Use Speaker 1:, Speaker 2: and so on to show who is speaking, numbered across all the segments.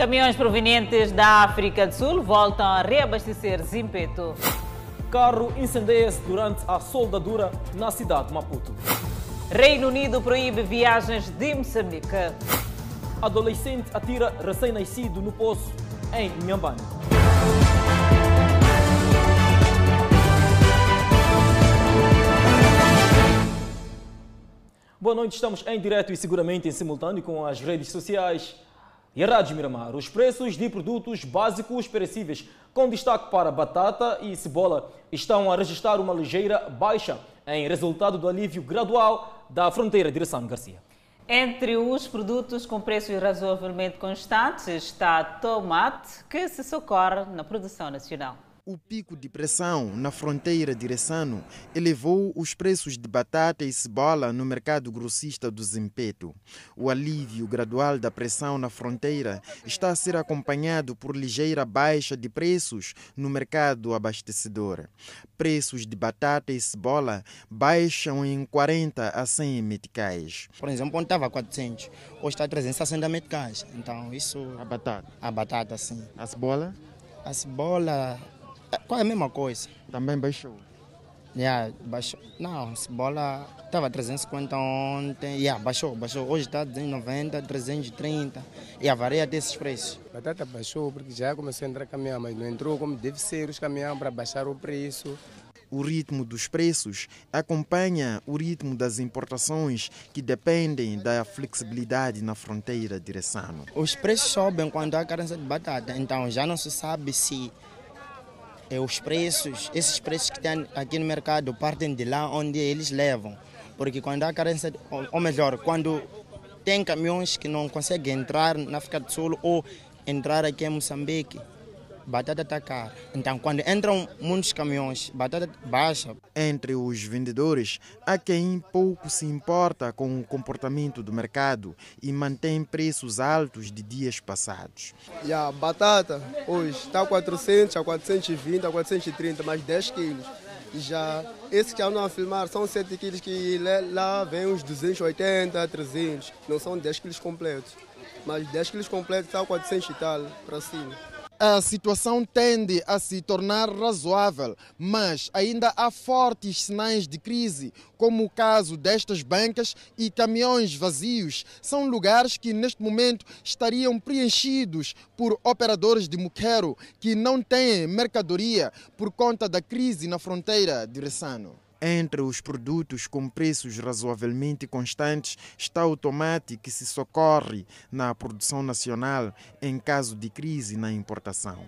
Speaker 1: Caminhões provenientes da África do Sul voltam a reabastecer Zimpeto.
Speaker 2: Carro incendeia-se durante a soldadura na cidade de Maputo.
Speaker 1: Reino Unido proíbe viagens de Moçambique.
Speaker 2: Adolescente atira recém-nascido no poço em Inhambane. Boa noite, estamos em direto e seguramente em simultâneo com as redes sociais e Rádio Miramar. Os preços de produtos básicos perecíveis, com destaque para batata e cebola, estão a registrar uma ligeira baixa em resultado do alívio gradual da fronteira de Garcia.
Speaker 1: Entre os produtos com preços razoavelmente constantes está tomate, que se socorre na produção nacional.
Speaker 3: O pico de pressão na fronteira de Ressano elevou os preços de batata e cebola no mercado grossista do Zimpeto. O alívio gradual da pressão na fronteira está a ser acompanhado por ligeira baixa de preços no mercado abastecedor. Preços de batata e cebola baixam em 40 a 100 meticais.
Speaker 4: Por exemplo, onde estava 400, hoje está 360 meticais. Então, isso.
Speaker 3: A batata?
Speaker 4: A batata, sim.
Speaker 3: A cebola?
Speaker 4: A cebola qual é a mesma coisa?
Speaker 3: Também baixou?
Speaker 4: Yeah, baixou. Não, cebola estava 350 ontem. Yeah, baixou, baixou. Hoje está 290, 330. E yeah, varia desses preços.
Speaker 5: Batata baixou porque já começou a entrar caminhão, mas não entrou como deve ser os caminhões para baixar o preço.
Speaker 3: O ritmo dos preços acompanha o ritmo das importações que dependem da flexibilidade na fronteira de Ressano.
Speaker 4: Os preços sobem quando há carência de batata, então já não se sabe se os preços, esses preços que tem aqui no mercado partem de lá onde eles levam. Porque quando há carência, ou melhor, quando tem caminhões que não conseguem entrar na África do Sul ou entrar aqui em Moçambique, batata está cara. Então, quando entram muitos caminhões, batata baixa.
Speaker 3: Entre os vendedores, há quem pouco se importa com o comportamento do mercado e mantém preços altos de dias passados.
Speaker 5: E a batata hoje está a 400, a 420, a 430, mais 10 quilos. Já esses que andam a filmar são 7 quilos que lá vem uns 280, 300. Não são 10 quilos completos. Mas 10 quilos completos está a 400 e tal para cima
Speaker 3: a situação tende a se tornar razoável, mas ainda há fortes sinais de crise, como o caso destas bancas e caminhões vazios. São lugares que neste momento estariam preenchidos por operadores de muquero que não têm mercadoria por conta da crise na fronteira de Ressano. Entre os produtos com preços razoavelmente constantes está o tomate que se socorre na produção nacional em caso de crise na importação.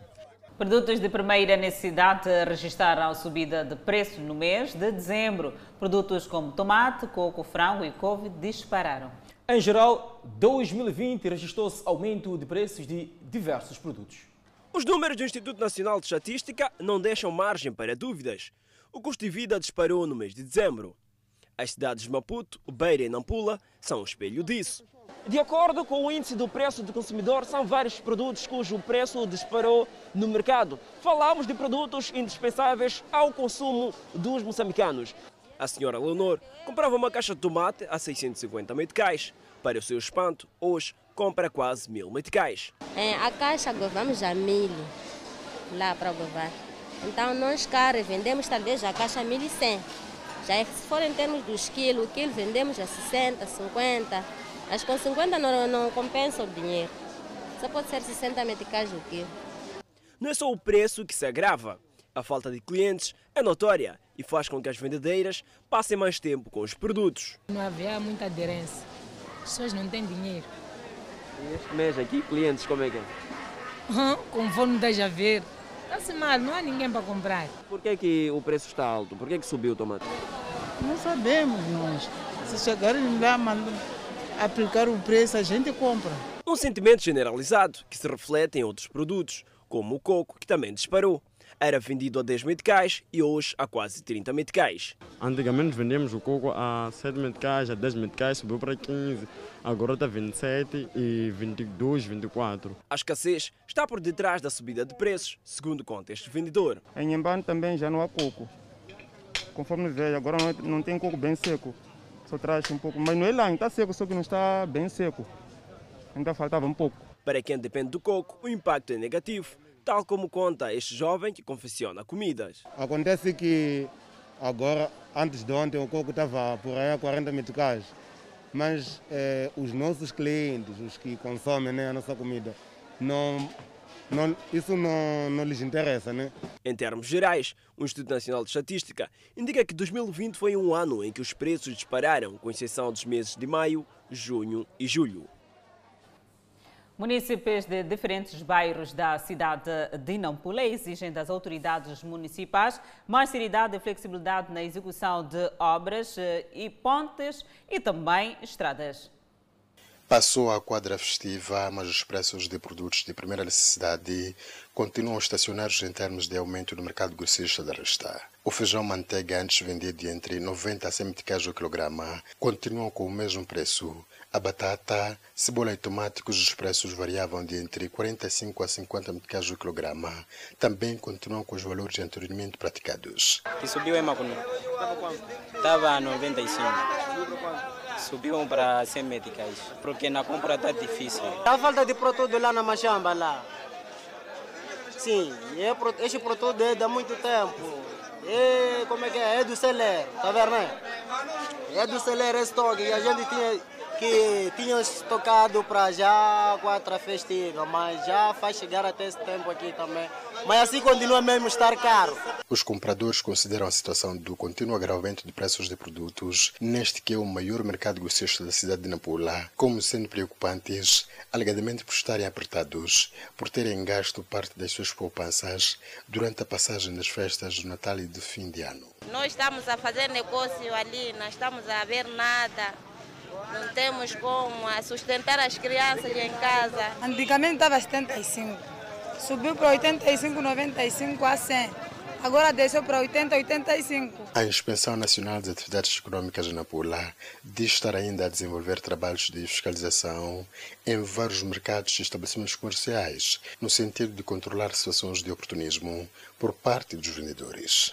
Speaker 1: Produtos de primeira necessidade registraram subida de preço no mês de dezembro. Produtos como tomate, coco, frango e couve dispararam.
Speaker 2: Em geral, 2020 registrou-se aumento de preços de diversos produtos.
Speaker 6: Os números do Instituto Nacional de Estatística não deixam margem para dúvidas o custo de vida disparou no mês de dezembro. As cidades de Maputo, Beira e Nampula são um espelho disso. De acordo com o índice do preço do consumidor, são vários produtos cujo preço disparou no mercado. Falamos de produtos indispensáveis ao consumo dos moçambicanos. A senhora Leonor comprava uma caixa de tomate a 650 meticais. Para o seu espanto, hoje compra quase mil meticais.
Speaker 7: É, a caixa govamos a mil lá para govar. Então nós caros vendemos talvez a caixa 1.100. Já é se for em termos dos quilos, o quilo vendemos a 60, 50. Mas com 50 não, não compensa o dinheiro. Só pode ser 60 meticais o quilo.
Speaker 6: Não é só o preço que se agrava. A falta de clientes é notória e faz com que as vendedeiras passem mais tempo com os produtos.
Speaker 8: Não havia muita aderência. As pessoas não têm dinheiro.
Speaker 6: E este mês aqui, clientes, como é que é?
Speaker 8: Conforme deixa ver. Está-se mal, não há ninguém para comprar.
Speaker 6: Por que, é que o preço está alto? Por que, é que subiu o tomate?
Speaker 9: Não sabemos nós. Se chegarem lá a aplicar o preço, a gente compra.
Speaker 6: Um sentimento generalizado que se reflete em outros produtos, como o coco, que também disparou era vendido a 10 meticais e hoje a quase 30 meticais.
Speaker 10: Antigamente vendíamos o coco a 7 meticais, a 10 meticais, subiu para 15, agora está 27 e 22, 24.
Speaker 6: A escassez está por detrás da subida de preços, segundo conta este vendedor.
Speaker 11: Em Embano também já não há coco. Conforme vejo, agora não, é, não tem coco bem seco, só traz um pouco, mas não é lá, está seco, só que não está bem seco. Ainda faltava um pouco.
Speaker 6: Para quem depende do coco, o impacto é negativo, tal como conta este jovem que confecciona comidas.
Speaker 12: Acontece que agora, antes de ontem, o coco estava por aí a 40 meticais, mas eh, os nossos clientes, os que consomem né, a nossa comida, não, não, isso não, não lhes interessa. Né?
Speaker 6: Em termos gerais, o Instituto Nacional de Estatística indica que 2020 foi um ano em que os preços dispararam, com exceção dos meses de maio, junho e julho.
Speaker 1: Municípios de diferentes bairros da cidade de Nampula exigem das autoridades municipais mais seriedade e flexibilidade na execução de obras eh, e pontes e também estradas.
Speaker 13: Passou a quadra festiva, mas os preços de produtos de primeira necessidade continuam estacionários em termos de aumento no mercado grossista da resta. O feijão manteiga, antes vendido entre 90 a 100 meticais o quilograma, continuam com o mesmo preço. A batata, cebola e tomate, cujos preços variavam de entre 45 a 50 meticais o quilograma, também continuam com os valores anteriormente praticados.
Speaker 14: Que subiu em Macuno. Estava a 95. Subiu para 100 meticais, porque na compra está difícil.
Speaker 15: Está falta de produto lá na Machamba, lá. Sim, é, esse produto é de muito tempo. É, como é que é? É do celer, tá vendo, né? É do celer, é estoque. E a gente tinha que tinham estocado para já quatro festiva, mas já faz chegar até esse tempo aqui também. Mas assim continua mesmo estar caro.
Speaker 13: Os compradores consideram a situação do contínuo agravamento de preços de produtos, neste que é o maior mercado grossista da cidade de Nampula, como sendo preocupantes, alegadamente por estarem apertados, por terem gasto parte das suas poupanças durante a passagem das festas do Natal e de fim de ano.
Speaker 16: Nós estamos a fazer negócio ali, não estamos a ver nada não temos como sustentar as crianças em casa.
Speaker 8: Antigamente estava 75, subiu para 85, 95 a 100. Agora desceu para 80, 85.
Speaker 13: A Inspeção Nacional das Atividades Econômicas de Nampula diz estar ainda a desenvolver trabalhos de fiscalização em vários mercados e estabelecimentos comerciais, no sentido de controlar situações de oportunismo por parte dos vendedores.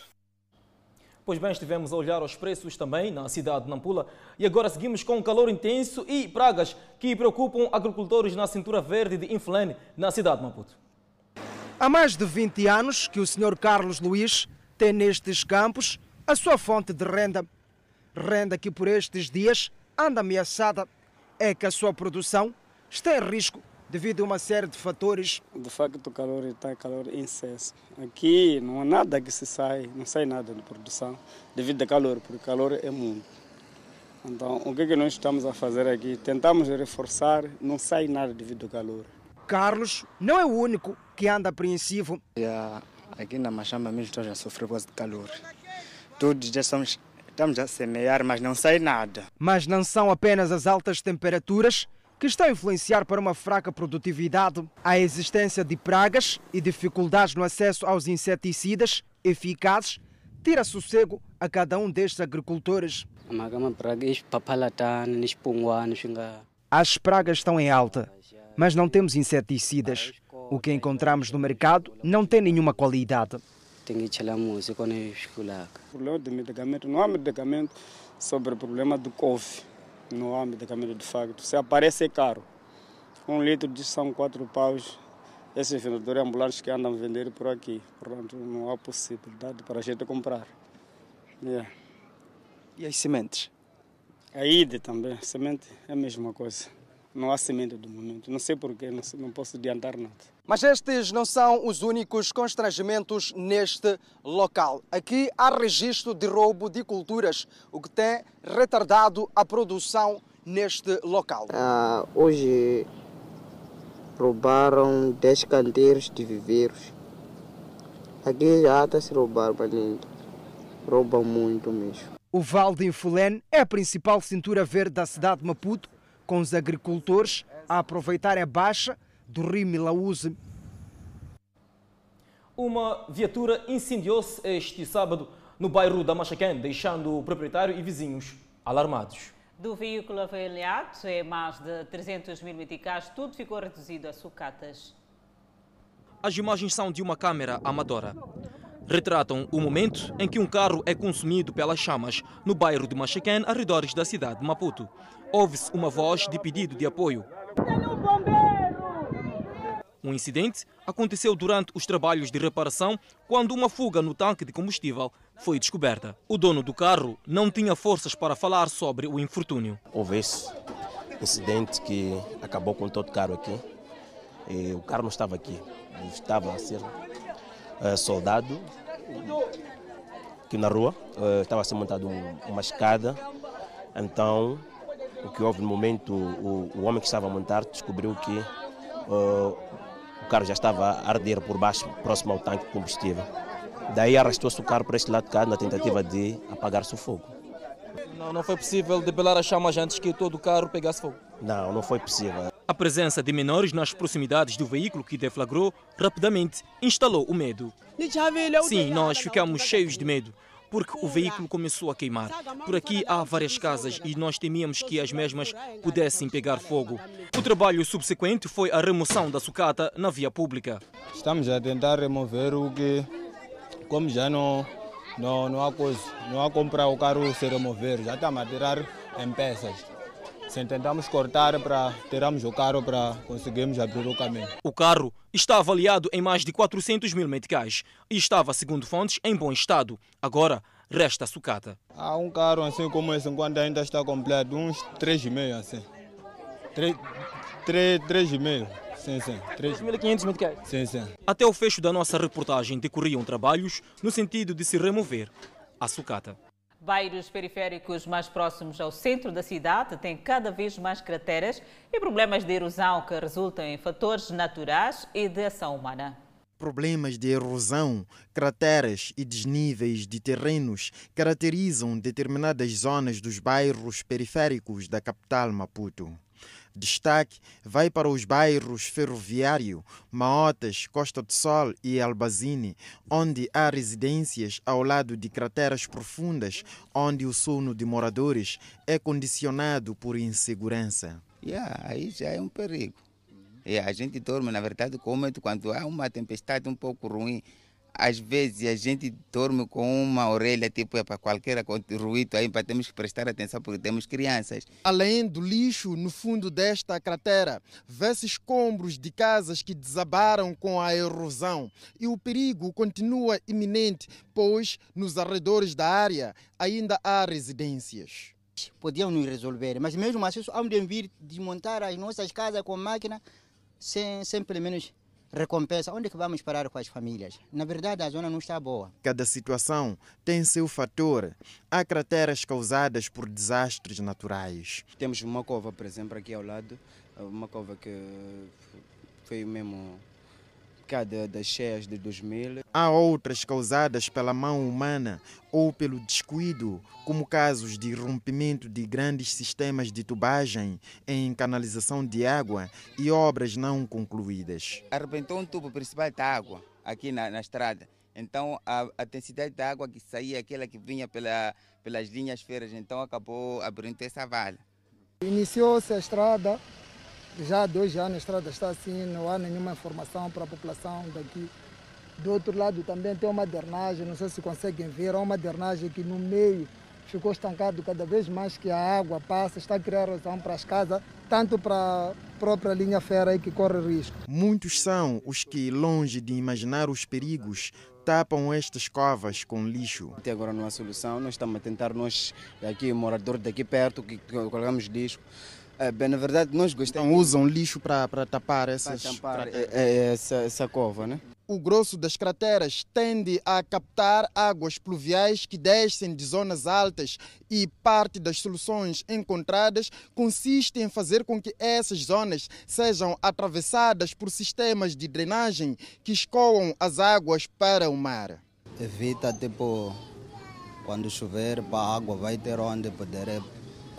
Speaker 2: Pois bem, estivemos a olhar os preços também na cidade de Nampula e agora seguimos com calor intenso e pragas que preocupam agricultores na cintura verde de Inflene, na cidade de Maputo.
Speaker 17: Há mais de 20 anos que o Sr. Carlos Luiz tem nestes campos a sua fonte de renda. Renda que por estes dias anda ameaçada. É que a sua produção está em risco devido a uma série de fatores.
Speaker 18: De facto, o calor está calor em excesso. Aqui não há nada que se sai, não sai nada de produção devido ao calor, porque o calor é muito. Então, o que, é que nós estamos a fazer aqui? Tentamos reforçar, não sai nada devido ao calor.
Speaker 17: Carlos não é o único que anda apreensivo.
Speaker 19: Yeah, aqui na Machamba mesmo estamos a sofrer por causa do calor. Todos já estamos, estamos a semear, mas não sai nada.
Speaker 17: Mas não são apenas as altas temperaturas que está a influenciar para uma fraca produtividade, a existência de pragas e dificuldades no acesso aos inseticidas eficazes tira sossego a cada um destes agricultores. As pragas estão em alta, mas não temos inseticidas. O que encontramos no mercado não tem nenhuma qualidade.
Speaker 18: O problema de medicamento, não há medicamento sobre o problema do couve no âmbito da Câmara de facto. Se aparece é caro. Um litro de são quatro paus. Esses vendedores ambulantes que andam a vender por aqui. Portanto, não há possibilidade para a gente comprar. Yeah.
Speaker 19: E as sementes?
Speaker 18: A ide também. Semente é a mesma coisa. Não há semente do momento. Não sei porquê, não, não posso adiantar nada.
Speaker 17: Mas estes não são os únicos constrangimentos neste local. Aqui há registro de roubo de culturas, o que tem retardado a produção neste local.
Speaker 10: Ah, hoje roubaram 10 canteiros de viveiros. Aqui já está se roubar, lindo. Roubam muito mesmo.
Speaker 17: O Val de Infulene é a principal cintura verde da cidade de Maputo, com os agricultores a aproveitarem a baixa do rio Milaúze.
Speaker 2: Uma viatura incendiou-se este sábado no bairro da Machaquém, deixando o proprietário e vizinhos alarmados.
Speaker 1: Do veículo avaliado é mais de 300 mil meticais, tudo ficou reduzido a sucatas.
Speaker 2: As imagens são de uma câmera amadora. Retratam o momento em que um carro é consumido pelas chamas no bairro de Machaquém, arredores da cidade de Maputo ouve-se uma voz de pedido de apoio. O incidente aconteceu durante os trabalhos de reparação, quando uma fuga no tanque de combustível foi descoberta. O dono do carro não tinha forças para falar sobre o infortúnio.
Speaker 20: Houve esse incidente que acabou com todo o carro aqui. E o carro não estava aqui, estava a ser uh, soldado aqui na rua, uh, estava a ser montado um, uma escada. Então, o que houve no momento, o, o homem que estava a montar descobriu que uh, carro já estava a arder por baixo, próximo ao tanque de combustível. Daí arrastou-se o carro para este lado de cá na tentativa de apagar-se o fogo.
Speaker 2: Não, não foi possível debelar as chamas antes que todo o carro pegasse fogo?
Speaker 20: Não, não foi possível.
Speaker 2: A presença de menores nas proximidades do veículo que deflagrou rapidamente instalou o medo. Sim, nós ficamos cheios de medo porque o veículo começou a queimar. Por aqui há várias casas e nós temíamos que as mesmas pudessem pegar fogo. O trabalho subsequente foi a remoção da sucata na via pública.
Speaker 12: Estamos a tentar remover o que, como já não, não, não há coisa, não há comprar o carro se remover, já estamos a tirar em peças. Se tentamos cortar para tirarmos o carro para conseguirmos abrir o caminho.
Speaker 2: O carro está avaliado em mais de 400 mil meticais e estava, segundo fontes, em bom estado. Agora resta a sucata.
Speaker 12: Há um carro assim como esse, enquanto ainda está completo, uns 3,5 assim. 3,5. Sim, sim.
Speaker 2: 3.500 meticais?
Speaker 12: Sim, sim.
Speaker 2: Até o fecho da nossa reportagem decorriam trabalhos no sentido de se remover a sucata.
Speaker 1: Bairros periféricos mais próximos ao centro da cidade têm cada vez mais crateras e problemas de erosão que resultam em fatores naturais e de ação humana.
Speaker 3: Problemas de erosão, crateras e desníveis de terrenos caracterizam determinadas zonas dos bairros periféricos da capital Maputo. Destaque vai para os bairros Ferroviário, Maotas, Costa do Sol e Albazine, onde há residências ao lado de crateras profundas, onde o sono de moradores é condicionado por insegurança.
Speaker 21: Yeah, aí já é um perigo. E a gente dorme, na verdade, como quando há uma tempestade um pouco ruim, às vezes a gente dorme com uma orelha, tipo, é para qualquer ruído aí, para temos que prestar atenção porque temos crianças.
Speaker 3: Além do lixo no fundo desta cratera, vê-se escombros de casas que desabaram com a erosão e o perigo continua iminente, pois nos arredores da área ainda há residências.
Speaker 22: Podiam nos resolver, mas mesmo assim, há de vir desmontar as nossas casas com máquina sem, sem pelo menos recompensa, onde é que vamos parar com as famílias? Na verdade, a zona não está boa.
Speaker 3: Cada situação tem seu fator. Há crateras causadas por desastres naturais.
Speaker 23: Temos uma cova, por exemplo, aqui ao lado, uma cova que foi mesmo das cheias de 2000.
Speaker 3: Há outras causadas pela mão humana ou pelo descuido, como casos de rompimento de grandes sistemas de tubagem em canalização de água e obras não concluídas.
Speaker 21: Arrebentou um tubo principal da água aqui na, na estrada. Então a, a densidade da água que saía, aquela que vinha pela, pelas linhas feiras, então acabou abrindo essa vala.
Speaker 24: Iniciou-se a estrada já há dois anos a estrada está assim, não há nenhuma informação para a população daqui. Do outro lado também tem uma drenagem, não sei se conseguem ver, há uma drenagem que no meio ficou estancado cada vez mais que a água passa, está a criar erosão para as casas, tanto para a própria linha fera que corre risco.
Speaker 3: Muitos são os que, longe de imaginar os perigos, tapam estas covas com lixo.
Speaker 23: Até agora não há solução, nós estamos a tentar, nós aqui, moradores daqui perto, que colocamos lixo, é, bem, na verdade, nós gostamos.
Speaker 3: Então, usam lixo para tapar essas
Speaker 23: pra tampar é, é, essa, essa cova, né?
Speaker 3: O grosso das crateras tende a captar águas pluviais que descem de zonas altas e parte das soluções encontradas consiste em fazer com que essas zonas sejam atravessadas por sistemas de drenagem que escoam as águas para o mar.
Speaker 22: Evita, tipo, quando chover, a água vai ter onde poder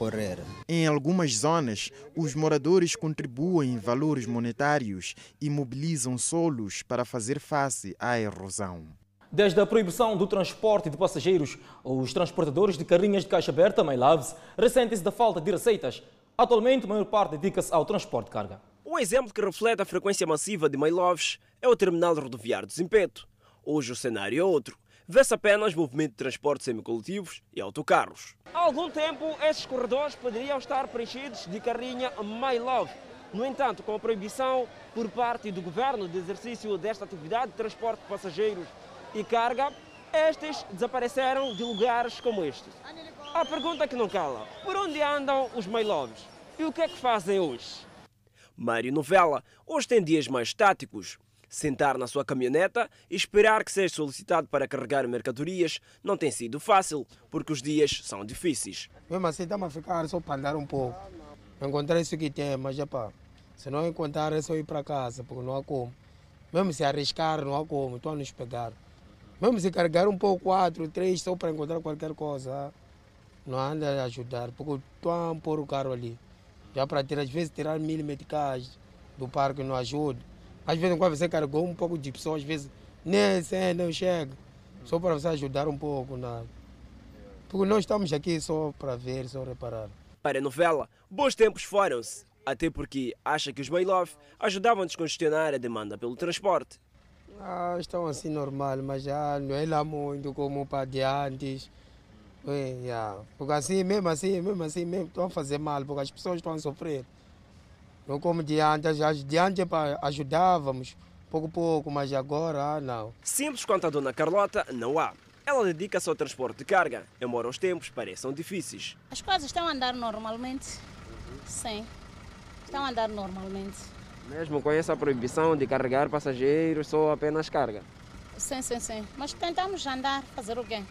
Speaker 22: correr.
Speaker 3: Em algumas zonas, os moradores contribuem valores monetários e mobilizam solos para fazer face à erosão.
Speaker 2: Desde a proibição do transporte de passageiros, os transportadores de carrinhas de caixa aberta, MyLoves, ressentem-se da falta de receitas. Atualmente, a maior parte dedica-se ao transporte de carga.
Speaker 6: Um exemplo que reflete a frequência massiva de MyLoves é o terminal rodoviário de Zimpeto. Hoje o cenário é outro vê-se apenas movimento de transporte semicoletivos e autocarros.
Speaker 25: Há algum tempo, esses corredores poderiam estar preenchidos de carrinha My Love.
Speaker 6: No entanto, com a proibição por parte do governo de exercício desta atividade de transporte de passageiros e carga, estes desapareceram de lugares como estes. A pergunta que não cala: por onde andam os mailoves? E o que é que fazem hoje? Mário Novella hoje tem dias mais táticos. Sentar na sua caminhoneta e esperar que seja solicitado para carregar mercadorias não tem sido fácil, porque os dias são difíceis.
Speaker 18: Mesmo assim, estamos a ficar só para andar um pouco. Encontrar isso que tem, mas já pá, se não encontrar é só ir para casa, porque não há como. Mesmo se arriscar, não há como, estão a nos pegar. Mesmo se carregar um pouco, quatro, três, só para encontrar qualquer coisa, não anda a ajudar, porque estão a pôr o carro ali. Já para ter, às vezes, tirar mil meticais do parque não ajuda. Às vezes, quando você carregou um pouco de pessoas, às vezes nem sei, não chega. Só para você ajudar um pouco. Nada. Porque nós estamos aqui só para ver, só reparar.
Speaker 6: Para a novela, bons tempos foram-se, até porque acha que os Bailov ajudavam a descongestionar a demanda pelo transporte.
Speaker 18: Ah, estão assim normal, mas já não é lá muito como para de antes. É, yeah. Porque assim, mesmo assim, mesmo assim, mesmo estão a fazer mal, porque as pessoas estão a sofrer. Não como de antes, de antes ajudávamos, pouco a pouco, mas agora ah, não.
Speaker 6: Simples quanto a dona Carlota, não há. Ela dedica-se ao transporte de carga, embora os tempos pareçam difíceis.
Speaker 26: As coisas estão a andar normalmente, sim. Estão a andar normalmente.
Speaker 6: Mesmo com essa proibição de carregar passageiros, só apenas carga?
Speaker 26: Sim, sim, sim. Mas tentamos andar, fazer o quê?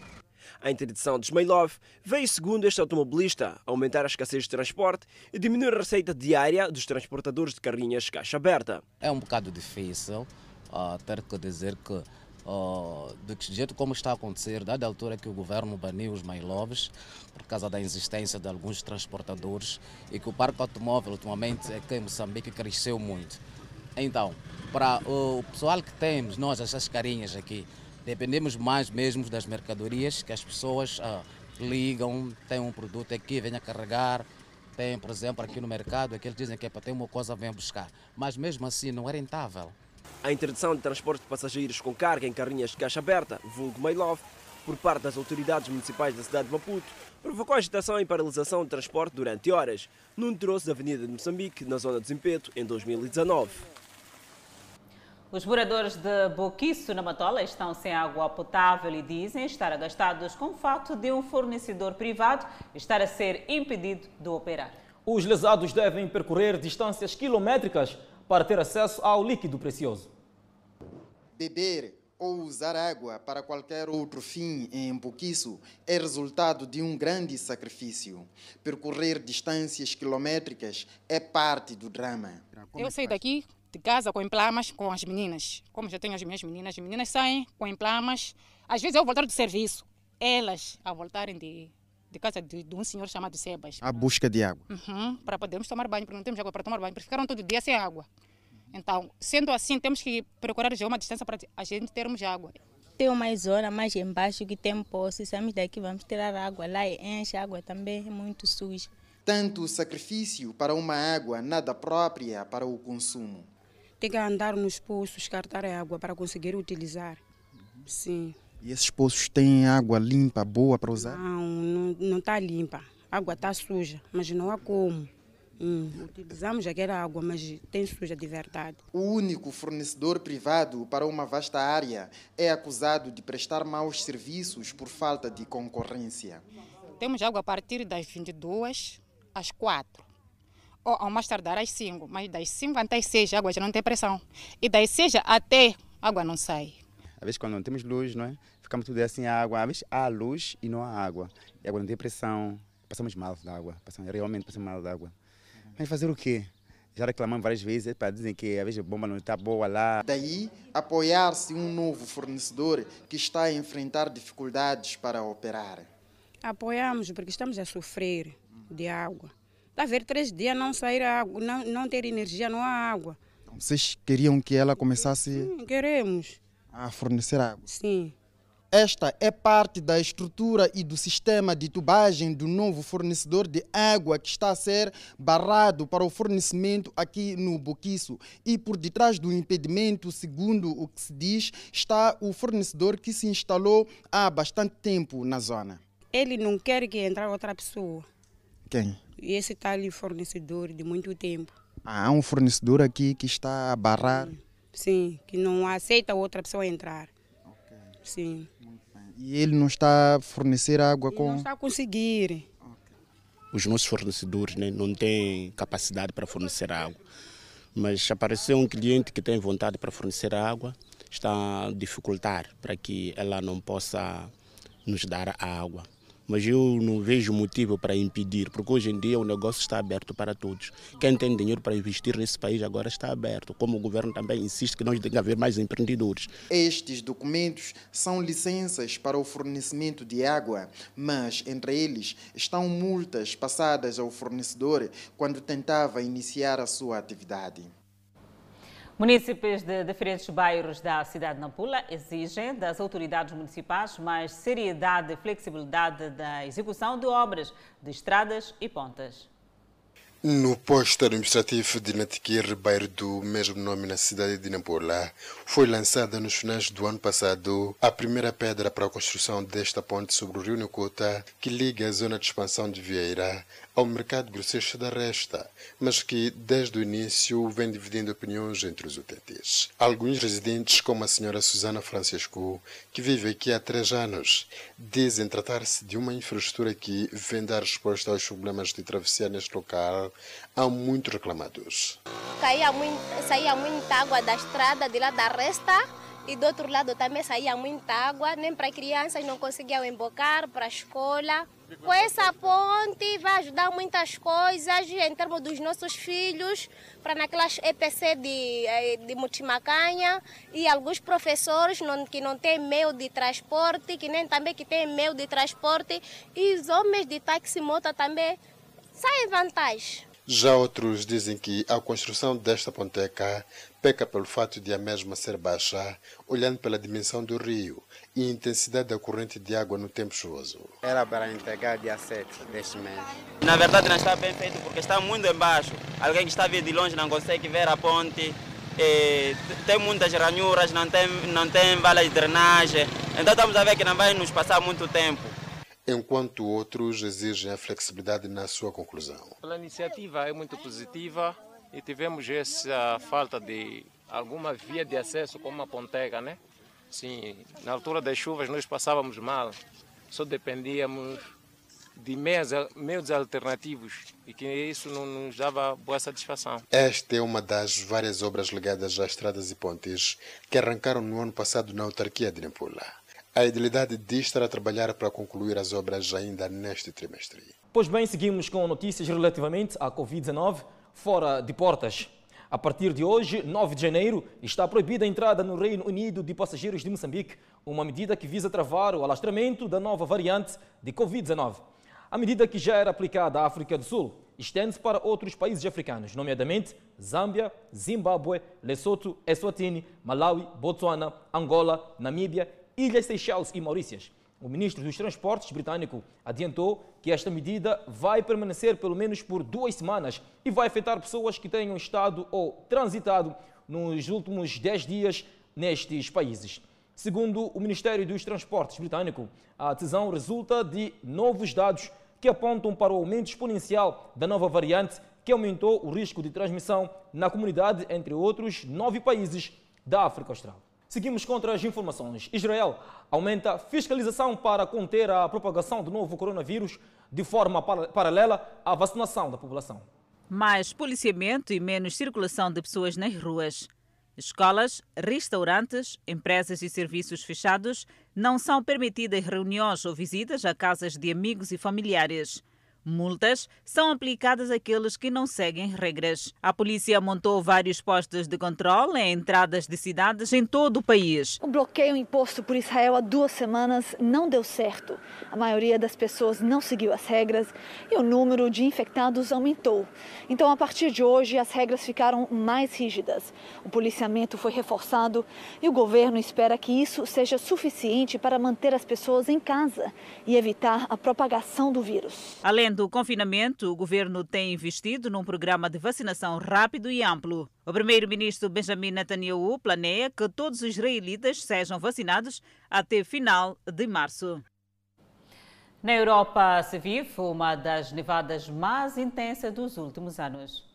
Speaker 6: A interdição de Smailov veio, segundo este automobilista, aumentar a escassez de transporte e diminuir a receita diária dos transportadores de carrinhas caixa aberta.
Speaker 27: É um bocado difícil uh, ter que dizer que uh, do jeito como está a acontecer, dada a altura que o governo baniu os Mailoves por causa da existência de alguns transportadores e que o parque automóvel ultimamente aqui em Moçambique cresceu muito. Então, para o pessoal que temos, nós, essas carinhas aqui, dependemos mais mesmo das mercadorias que as pessoas uh, ligam, tem um produto aqui, venha carregar, tem, por exemplo, aqui no mercado, aqui eles dizem que é para ter uma coisa, vem buscar. Mas mesmo assim não é rentável.
Speaker 6: A interdição de transporte de passageiros com carga em carrinhas de caixa aberta, vulgo Mailove, por parte das autoridades municipais da cidade de Maputo, provocou agitação e paralisação de transporte durante horas, num troço da Avenida de Moçambique, na zona de Zimpeto, em 2019.
Speaker 1: Os moradores de Boquiço, na Matola, estão sem água potável e dizem estar agastados com o fato de um fornecedor privado estar a ser impedido de operar.
Speaker 2: Os lesados devem percorrer distâncias quilométricas para ter acesso ao líquido precioso.
Speaker 3: Beber ou usar água para qualquer outro fim em Boquiço é resultado de um grande sacrifício. Percorrer distâncias quilométricas é parte do drama.
Speaker 28: Eu saí daqui de casa com emplamas com as meninas. Como já tenho as minhas meninas, as meninas saem com emplamas. Às vezes eu voltar do serviço, elas a voltarem de, de casa de, de um senhor chamado Sebas.
Speaker 3: A busca de água.
Speaker 28: Uhum, para podermos tomar banho, porque não temos água para tomar banho, porque ficaram todo dia sem água. Então, sendo assim, temos que procurar já uma distância para a gente termos água.
Speaker 29: Tem uma zona mais embaixo que tem poço, saímos daqui, vamos tirar água lá e enche a água também, é muito suja.
Speaker 3: Tanto sacrifício para uma água nada própria para o consumo
Speaker 28: tem que andar nos poços, cartar água para conseguir utilizar. Sim.
Speaker 3: E esses poços têm água limpa, boa para usar?
Speaker 28: Não, não está limpa. A água está suja, mas não há como. Hum, utilizamos aquela água, mas tem suja de verdade.
Speaker 3: O único fornecedor privado para uma vasta área é acusado de prestar maus serviços por falta de concorrência.
Speaker 28: Temos água a partir das 22 às 4 ou ao mais tardar às 5, mas das 5 até as 6 a água já não tem pressão. E das 6 até a água não sai.
Speaker 23: Às vezes quando não temos luz, não é? Ficamos tudo assim, a água. Às vezes há luz e não há água. E a água não tem pressão. Passamos mal da água. Passamos, realmente passamos mal da água. Mas fazer o quê? Já reclamamos várias vezes para dizem que às vezes a bomba não está boa lá.
Speaker 3: Daí, apoiar-se um novo fornecedor que está a enfrentar dificuldades para operar.
Speaker 28: Apoiamos porque estamos a sofrer de água. Está a ver, três dias não sair água, não, não ter energia, não há água.
Speaker 3: Vocês queriam que ela começasse
Speaker 28: Sim, queremos.
Speaker 3: a fornecer água?
Speaker 28: Sim.
Speaker 3: Esta é parte da estrutura e do sistema de tubagem do novo fornecedor de água que está a ser barrado para o fornecimento aqui no Boquiço. E por detrás do impedimento, segundo o que se diz, está o fornecedor que se instalou há bastante tempo na zona.
Speaker 28: Ele não quer que entre outra pessoa.
Speaker 3: Quem?
Speaker 28: Esse tal fornecedor de muito tempo.
Speaker 3: Há um fornecedor aqui que está a barrar.
Speaker 30: Sim, que não aceita outra pessoa entrar. Sim.
Speaker 3: E ele não está a fornecer água
Speaker 30: E
Speaker 3: com.
Speaker 30: Não está a conseguir.
Speaker 31: os nossos fornecedores né, não têm capacidade para fornecer água. Mas apareceu um cliente que tem vontade para fornecer água, está a dificultar para que ela não possa nos dar a água. Mas eu não vejo motivo para impedir, porque hoje em dia o negócio está aberto para todos. Quem tem dinheiro para investir nesse país agora está aberto, como o governo também insiste que nós que haver mais empreendedores.
Speaker 3: Estes documentos são licenças para o fornecimento de água, mas entre eles estão multas passadas ao fornecedor quando tentava iniciar a sua atividade.
Speaker 1: Munícipes de diferentes bairros da cidade de Nampula exigem das autoridades municipais mais seriedade e flexibilidade da execução de obras de estradas e pontes.
Speaker 13: No posto administrativo de Natiquir, bairro do mesmo nome na cidade de Nampula, foi lançada nos finais do ano passado a primeira pedra para a construção desta ponte sobre o rio Nucuta, que liga a zona de expansão de Vieira ao mercado grosseiro da Resta, mas que desde o início vem dividindo opiniões entre os utentes. Alguns residentes, como a senhora Susana Francisco, que vive aqui há três anos, dizem tratar-se de uma infraestrutura que vem dar resposta aos problemas de travessia neste local há muito reclamados.
Speaker 32: Caía muito, saía muita água da estrada de lá da resta e do outro lado também saía muita água, nem para crianças não conseguiam embocar para a escola. Com essa ponte vai ajudar muitas coisas em termos dos nossos filhos, para naquelas EPC de, eh, de Mutimacanha e alguns professores não, que não têm meio de transporte, que nem também que têm meio de transporte, e os homens de táxi moto também saem vantagem.
Speaker 13: Já outros dizem que a construção desta ponteca peca pelo fato de a mesma ser baixa, olhando pela dimensão do rio e intensidade da corrente de água no tempo chuvoso.
Speaker 33: Era para entregar dia 7 deste mês.
Speaker 34: Na verdade não está bem feito porque está muito embaixo. Alguém que está vindo de longe não consegue ver a ponte. eh, tem muitas ranhuras, não tem, não tem vala de drenagem. Então estamos a ver que não vai nos passar muito tempo.
Speaker 13: Enquanto outros exigem a flexibilidade na sua conclusão.
Speaker 35: A iniciativa é muito positiva e tivemos essa falta de alguma via de acesso como uma pontega, né? Sim, na altura das chuvas nós passávamos mal, só dependíamos de meios, meios alternativos e que isso não nos dava boa satisfação.
Speaker 13: Esta é uma das várias obras ligadas a estradas e pontes que arrancaram no ano passado na autarquia de Nampula. A idilidade diz estar a trabalhar para concluir as obras ainda neste trimestre.
Speaker 2: Pois bem, seguimos com notícias relativamente à Covid-19 fora de portas. A partir de hoje, 9 de janeiro, está proibida a entrada no Reino Unido de passageiros de Moçambique, uma medida que visa travar o alastramento da nova variante de Covid-19. A medida que já era aplicada à África do Sul estende-se para outros países africanos, nomeadamente Zâmbia, Zimbábue, Lesoto, Eswatini, Malawi, Botsuana, Angola, Namíbia, Ilhas Seychelles e Maurícias. O ministro dos Transportes britânico adiantou que esta medida vai permanecer pelo menos por duas semanas e vai afetar pessoas que tenham estado ou transitado nos últimos 10 dias nestes países. Segundo o Ministério dos Transportes britânico, a decisão resulta de novos dados que apontam para o aumento exponencial da nova variante que aumentou o risco de transmissão na comunidade, entre outros nove países da África Austral. Seguimos contra as informações. Israel aumenta fiscalização para conter a propagação do novo coronavírus de forma paralela à vacinação da população.
Speaker 1: Mais policiamento e menos circulação de pessoas nas ruas. Escolas, restaurantes, empresas e serviços fechados não são permitidas reuniões ou visitas a casas de amigos e familiares. Multas são aplicadas àqueles que não seguem regras. A polícia montou vários postos de controle em entradas de cidades em todo o país.
Speaker 25: O bloqueio imposto por Israel há duas semanas não deu certo. A maioria das pessoas não seguiu as regras e o número de infectados aumentou. Então, a partir de hoje, as regras ficaram mais rígidas. O policiamento foi reforçado e o governo espera que isso seja suficiente para manter as pessoas em casa e evitar a propagação do vírus.
Speaker 1: Além do confinamento, o governo tem investido num programa de vacinação rápido e amplo. O primeiro-ministro Benjamin Netanyahu planeia que todos os israelitas sejam vacinados até final de março. Na Europa se vive uma das nevadas mais intensas dos últimos anos.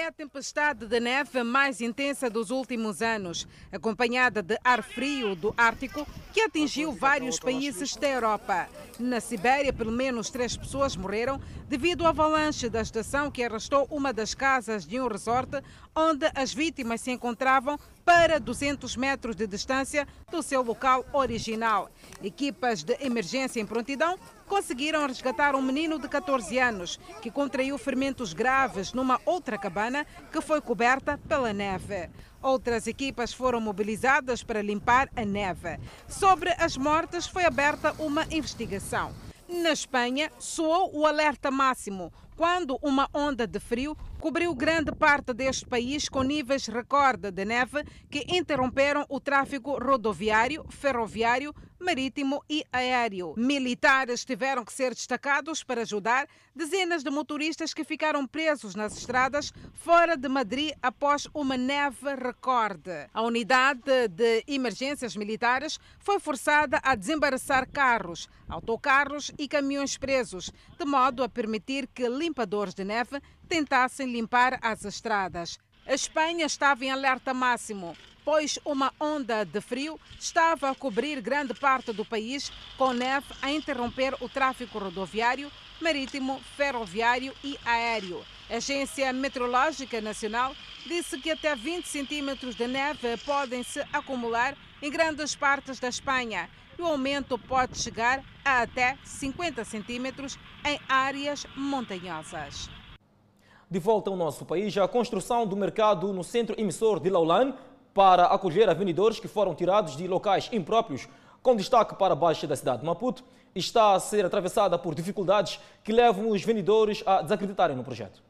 Speaker 36: É a tempestade de neve mais intensa dos últimos anos, acompanhada de ar frio do Ártico, que atingiu vários países da Europa. Na Sibéria, pelo menos três pessoas morreram devido à avalanche da estação que arrastou uma das casas de um resort onde as vítimas se encontravam para 200 metros de distância do seu local original. Equipas de emergência em prontidão conseguiram resgatar um menino de 14 anos que contraiu ferimentos graves numa outra cabana que foi coberta pela neve. Outras equipas foram mobilizadas para limpar a neve. Sobre as mortes foi aberta uma investigação. Na Espanha, soou o alerta máximo quando uma onda de frio cobriu grande parte deste país com níveis recorde de neve que interromperam o tráfego rodoviário, ferroviário, marítimo e aéreo. Militares tiveram que ser destacados para ajudar dezenas de motoristas que ficaram presos nas estradas fora de Madrid após uma neve recorde. A unidade de emergências militares foi forçada a desembaraçar carros, autocarros e caminhões presos, de modo a permitir que limpadores de neve tentassem limpar as estradas. A Espanha estava em alerta máximo, pois uma onda de frio estava a cobrir grande parte do país, com neve a interromper o tráfego rodoviário, marítimo, ferroviário e aéreo. A Agência Meteorológica Nacional disse que até 20 centímetros de neve podem se acumular em grandes partes da Espanha e o aumento pode chegar a até 50 centímetros em áreas montanhosas.
Speaker 2: De volta ao nosso país, a construção do mercado no centro emissor de Laulan para acolher a vendedores que foram tirados de locais impróprios, com destaque para a baixa da cidade de Maputo, está a ser atravessada por dificuldades que levam os vendedores a desacreditarem no projeto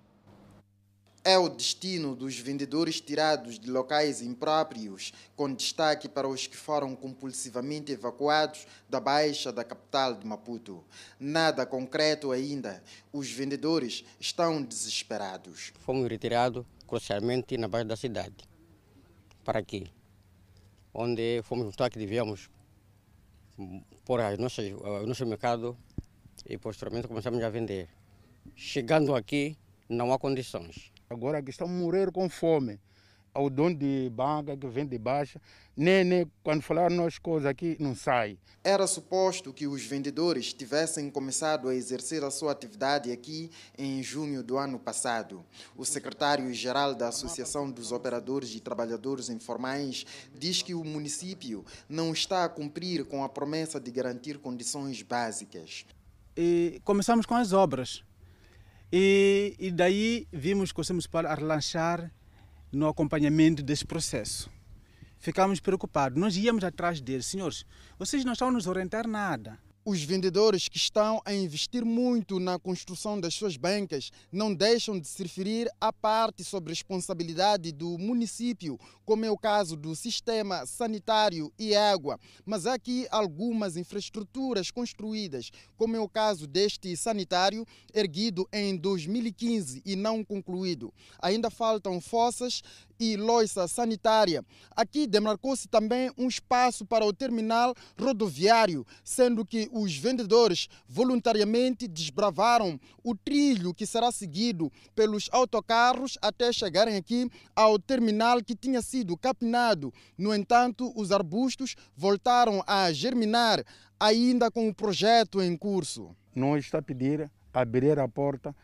Speaker 3: é o destino dos vendedores tirados de locais impróprios, com destaque para os que foram compulsivamente evacuados da Baixa da capital de Maputo. Nada concreto ainda. Os vendedores estão desesperados.
Speaker 37: Fomos retirados crucialmente na Baixa da cidade. Para aqui, onde fomos notar que devíamos pôr o nosso mercado e posteriormente começamos a vender. Chegando aqui, não há condições.
Speaker 18: Agora que estão a morrer com fome. Ao dono de banca que vem de baixa, nem, nem quando falaram nós coisas aqui, não sai.
Speaker 3: Era suposto que os vendedores tivessem começado a exercer a sua atividade aqui em junho do ano passado. O secretário-geral da Associação dos Operadores e Trabalhadores Informais diz que o município não está a cumprir com a promessa de garantir condições básicas.
Speaker 38: E começamos com as obras e, e daí vimos que o Conselho Municipal a relanchar no acompanhamento desse processo. Ficámos preocupados. Nós íamos atrás deles. Senhores, vocês não estão a nos orientar nada.
Speaker 3: Os vendedores que estão a investir muito na construção das suas bancas não deixam de se referir à parte sobre responsabilidade do município, como é o caso do sistema sanitário e água. Mas há aqui algumas infraestruturas construídas, como é o caso deste sanitário, erguido em 2015 e não concluído. Ainda faltam fossas e loiça sanitária. Aqui demarcou-se também um espaço para o terminal rodoviário, sendo que os vendedores voluntariamente desbravaram o trilho que será seguido pelos autocarros até chegarem aqui ao terminal que tinha sido capinado. No entanto, os arbustos voltaram a germinar, ainda com o projeto em curso.
Speaker 18: Nós está a pedir abrir a porta,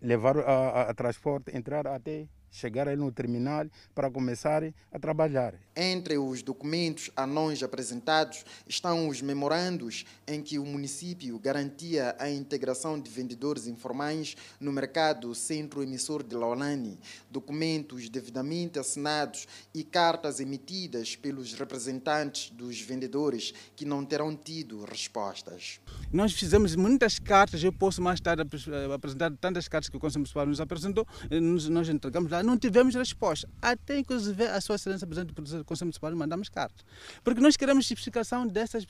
Speaker 18: levar a, a, a transporte, entrar até chegar aí no terminal para começar a trabalhar.
Speaker 3: Entre os documentos anões apresentados estão os memorandos em que o município garantia a integração de vendedores informais no mercado centro-emissor de Laolani, documentos devidamente assinados e cartas emitidas pelos representantes dos vendedores que não terão tido respostas.
Speaker 38: Nós fizemos muitas cartas, eu posso mais tarde apresentar tantas cartas que o Conselho Municipal nos apresentou, nós entregamos lá não tivemos resposta. Até inclusive a Sua Excelência Presidente do Conselho Municipal mandamos cartas. Porque nós queremos explicação dessas,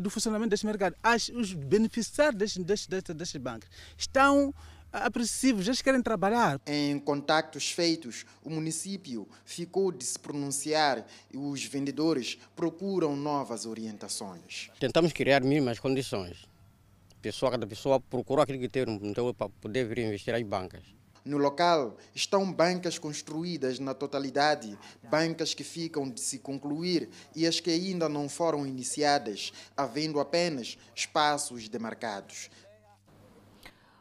Speaker 38: do funcionamento deste mercado. As, os beneficiários destes, destes, destes, destes bancos estão apreciativos, já querem trabalhar.
Speaker 3: Em contactos feitos, o município ficou de se pronunciar e os vendedores procuram novas orientações.
Speaker 37: Tentamos criar mínimas condições. Pessoa, cada pessoa procurou aquilo que tem para poder vir investir em bancas.
Speaker 3: No local estão bancas construídas na totalidade, bancas que ficam de se concluir e as que ainda não foram iniciadas, havendo apenas espaços demarcados.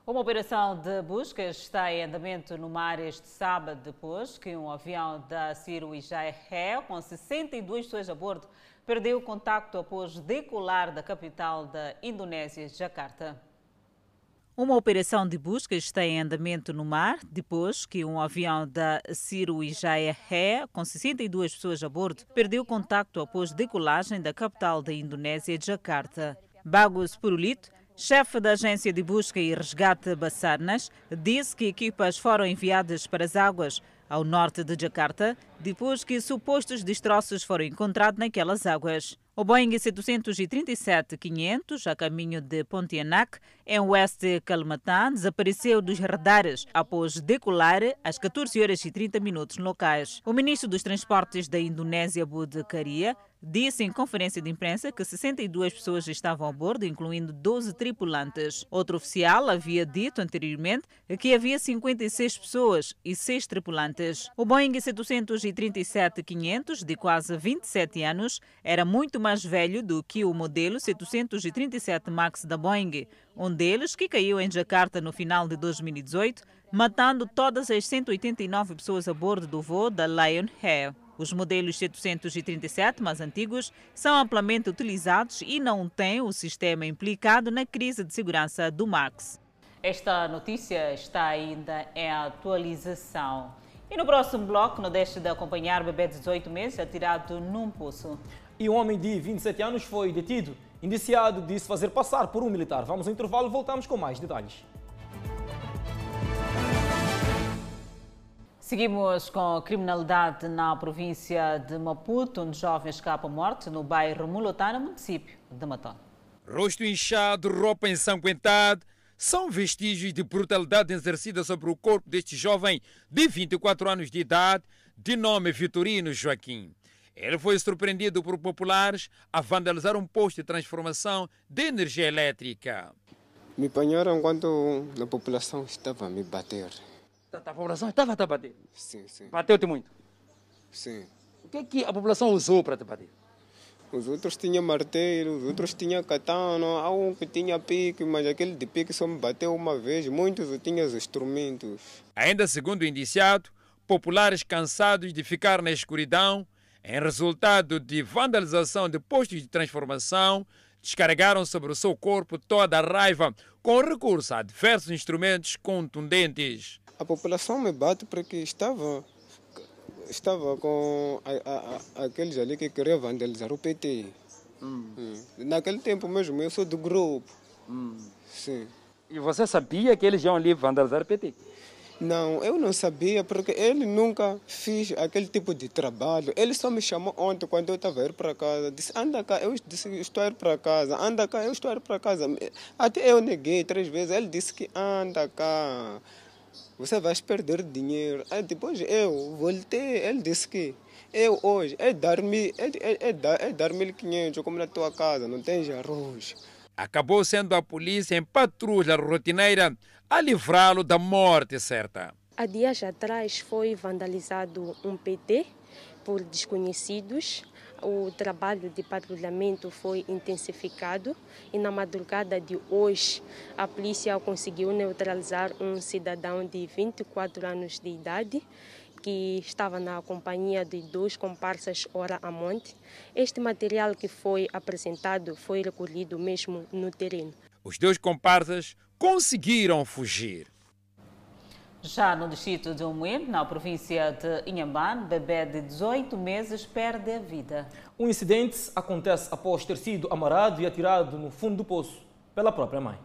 Speaker 1: Uma operação de busca está em andamento no mar este sábado, depois que um avião da Ciro Ijai Ré, com 62 pessoas a bordo, perdeu contacto após decolar da capital da Indonésia, Jakarta. Uma operação de busca está em andamento no mar, depois que um avião da Ciro Ijaya Ré, com 62 pessoas a bordo, perdeu contacto após decolagem da capital da Indonésia, Jakarta. Bagus Purulito, chefe da agência de busca e resgate Bassarnas, disse que equipas foram enviadas para as águas ao norte de Jakarta, depois que supostos destroços foram encontrados naquelas águas. O Boeing 737-500, a caminho de Pontianak, em oeste Kalimantan, desapareceu dos radares após decolar às 14 horas e 30 minutos locais. O ministro dos Transportes da Indonésia, Bud Karia, disse em conferência de imprensa que 62 pessoas estavam a bordo, incluindo 12 tripulantes. Outro oficial havia dito anteriormente que havia 56 pessoas e 6 tripulantes. O Boeing 737-500, de quase 27 anos, era muito mais velho do que o modelo 737 MAX da Boeing, um deles que caiu em Jakarta no final de 2018, matando todas as 189 pessoas a bordo do voo da Lion Air. Os modelos 737 mais antigos são amplamente utilizados e não têm o sistema implicado na crise de segurança do MAX. Esta notícia está ainda em atualização. E no próximo bloco, não deixe de acompanhar o bebê de 18 meses atirado num poço.
Speaker 2: E um homem de 27 anos foi detido, indiciado de se fazer passar por um militar. Vamos ao intervalo e voltamos com mais detalhes.
Speaker 1: Seguimos com criminalidade na província de Maputo, onde jovem escapa morte no bairro Mulotana, município de Matão.
Speaker 39: Rosto inchado, roupa ensanguentada, são vestígios de brutalidade exercida sobre o corpo deste jovem de 24 anos de idade, de nome Vitorino Joaquim. Ele foi surpreendido por populares a vandalizar um posto de transformação de energia elétrica.
Speaker 40: Me apanharam quando a população estava a me bater.
Speaker 39: A população estava a te bater?
Speaker 40: Sim, sim.
Speaker 39: Bateu-te muito?
Speaker 40: Sim.
Speaker 39: O que é que a população usou para te bater?
Speaker 40: Os outros tinham martelo, os outros tinham katana, há um que tinha pique, mas aquele de pique só me bateu uma vez. Muitos tinham os instrumentos.
Speaker 39: Ainda segundo o indiciado, populares cansados de ficar na escuridão, em resultado de vandalização de postos de transformação, descarregaram sobre o seu corpo toda a raiva com recurso a diversos instrumentos contundentes.
Speaker 40: A população me bate porque estava, estava com a, a, aqueles ali que queriam vandalizar o PT. Hum. Naquele tempo mesmo, eu sou do grupo.
Speaker 39: Hum.
Speaker 40: Sim.
Speaker 39: E você sabia que eles iam ali vandalizar o PT?
Speaker 40: Não, eu não sabia porque ele nunca fez aquele tipo de trabalho. Ele só me chamou ontem quando eu estava ir para casa. Disse, anda cá, eu disse, estou a ir para casa. Anda cá, eu estou a ir para casa. Até eu neguei três vezes. Ele disse que anda cá, você vai perder dinheiro. Aí depois eu voltei, ele disse que eu hoje é dar-me é, é, é dar, é dar 1.500 como na tua casa, não tens arroz.
Speaker 39: Acabou sendo a polícia em patrulha rotineira a livrá-lo da morte certa.
Speaker 41: Há dias atrás foi vandalizado um PT por desconhecidos. O trabalho de patrulhamento foi intensificado e na madrugada de hoje a polícia conseguiu neutralizar um cidadão de 24 anos de idade que estava na companhia de dois comparsas Ora a Monte. Este material que foi apresentado foi recolhido mesmo no terreno.
Speaker 39: Os dois comparsas conseguiram fugir.
Speaker 1: Já no distrito de Umuim, na província de Inhambane, bebê de 18 meses perde a vida.
Speaker 2: O incidente acontece após ter sido amarrado e atirado no fundo do poço pela própria mãe.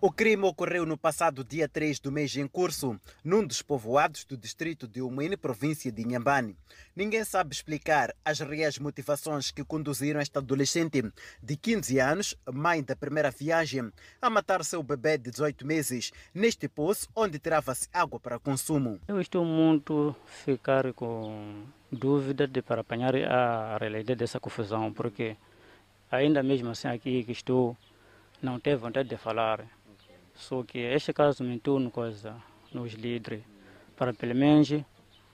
Speaker 42: O crime ocorreu no passado dia 3 do mês em curso, num dos povoados do distrito de Umuine, província de Inhambane. Ninguém sabe explicar as reais motivações que conduziram esta adolescente de 15 anos, mãe da primeira viagem, a matar seu bebê de 18 meses neste poço onde tirava-se água para consumo.
Speaker 43: Eu estou muito ficar com dúvida de para apanhar a realidade dessa confusão, porque ainda mesmo assim aqui que estou não tenho vontade de falar só que este caso me torna coisa nos líderes, para pelo menos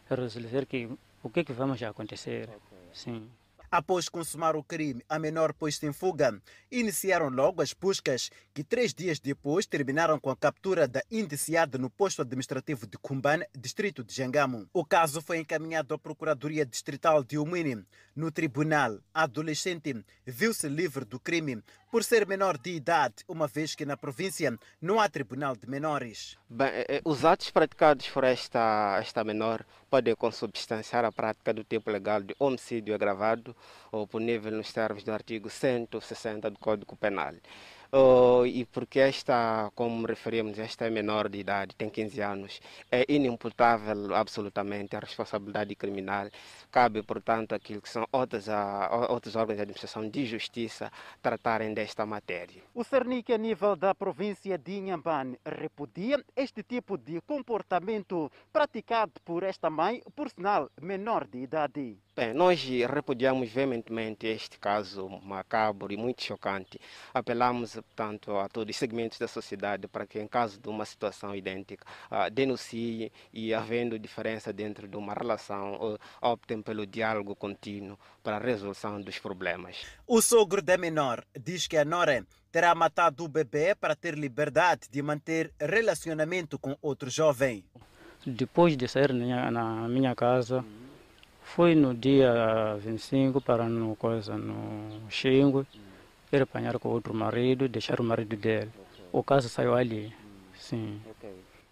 Speaker 43: resolver que, o que, que vamos acontecer. Sim.
Speaker 42: Após consumar o crime, a menor pôs-se em fuga. Iniciaram logo as buscas, que três dias depois terminaram com a captura da indiciada no posto administrativo de Cumbane, distrito de Jangamo. O caso foi encaminhado à Procuradoria Distrital de Umini. No tribunal, a adolescente viu-se livre do crime por ser menor de idade, uma vez que na província não há tribunal de menores.
Speaker 44: Bem, os atos praticados por esta, esta menor podem consubstanciar a prática do tipo legal de homicídio agravado ou punível nos termos do artigo 160 do Código Penal. Uh, e porque esta, como referimos, esta é menor de idade, tem 15 anos, é inimputável absolutamente a responsabilidade criminal. Cabe, portanto, aquilo que são outros, uh, outros órgãos de administração de justiça tratarem desta matéria.
Speaker 42: O Cernic, a nível da província de Inhambane, repudia este tipo de comportamento praticado por esta mãe, por sinal menor de idade.
Speaker 44: Bem, nós repudiamos veementemente este caso macabro e muito chocante. Apelamos, portanto, a todos os segmentos da sociedade para que, em caso de uma situação idêntica, uh, denuncie e, havendo diferença dentro de uma relação, uh, optem pelo diálogo contínuo para a resolução dos problemas.
Speaker 42: O sogro da menor diz que a Nora terá matado o bebê para ter liberdade de manter relacionamento com outro jovem.
Speaker 43: Depois de sair na minha casa, foi no dia 25 para no coisa no Xingu, apanhar com outro marido, deixar o marido dele. O caso saiu ali, sim.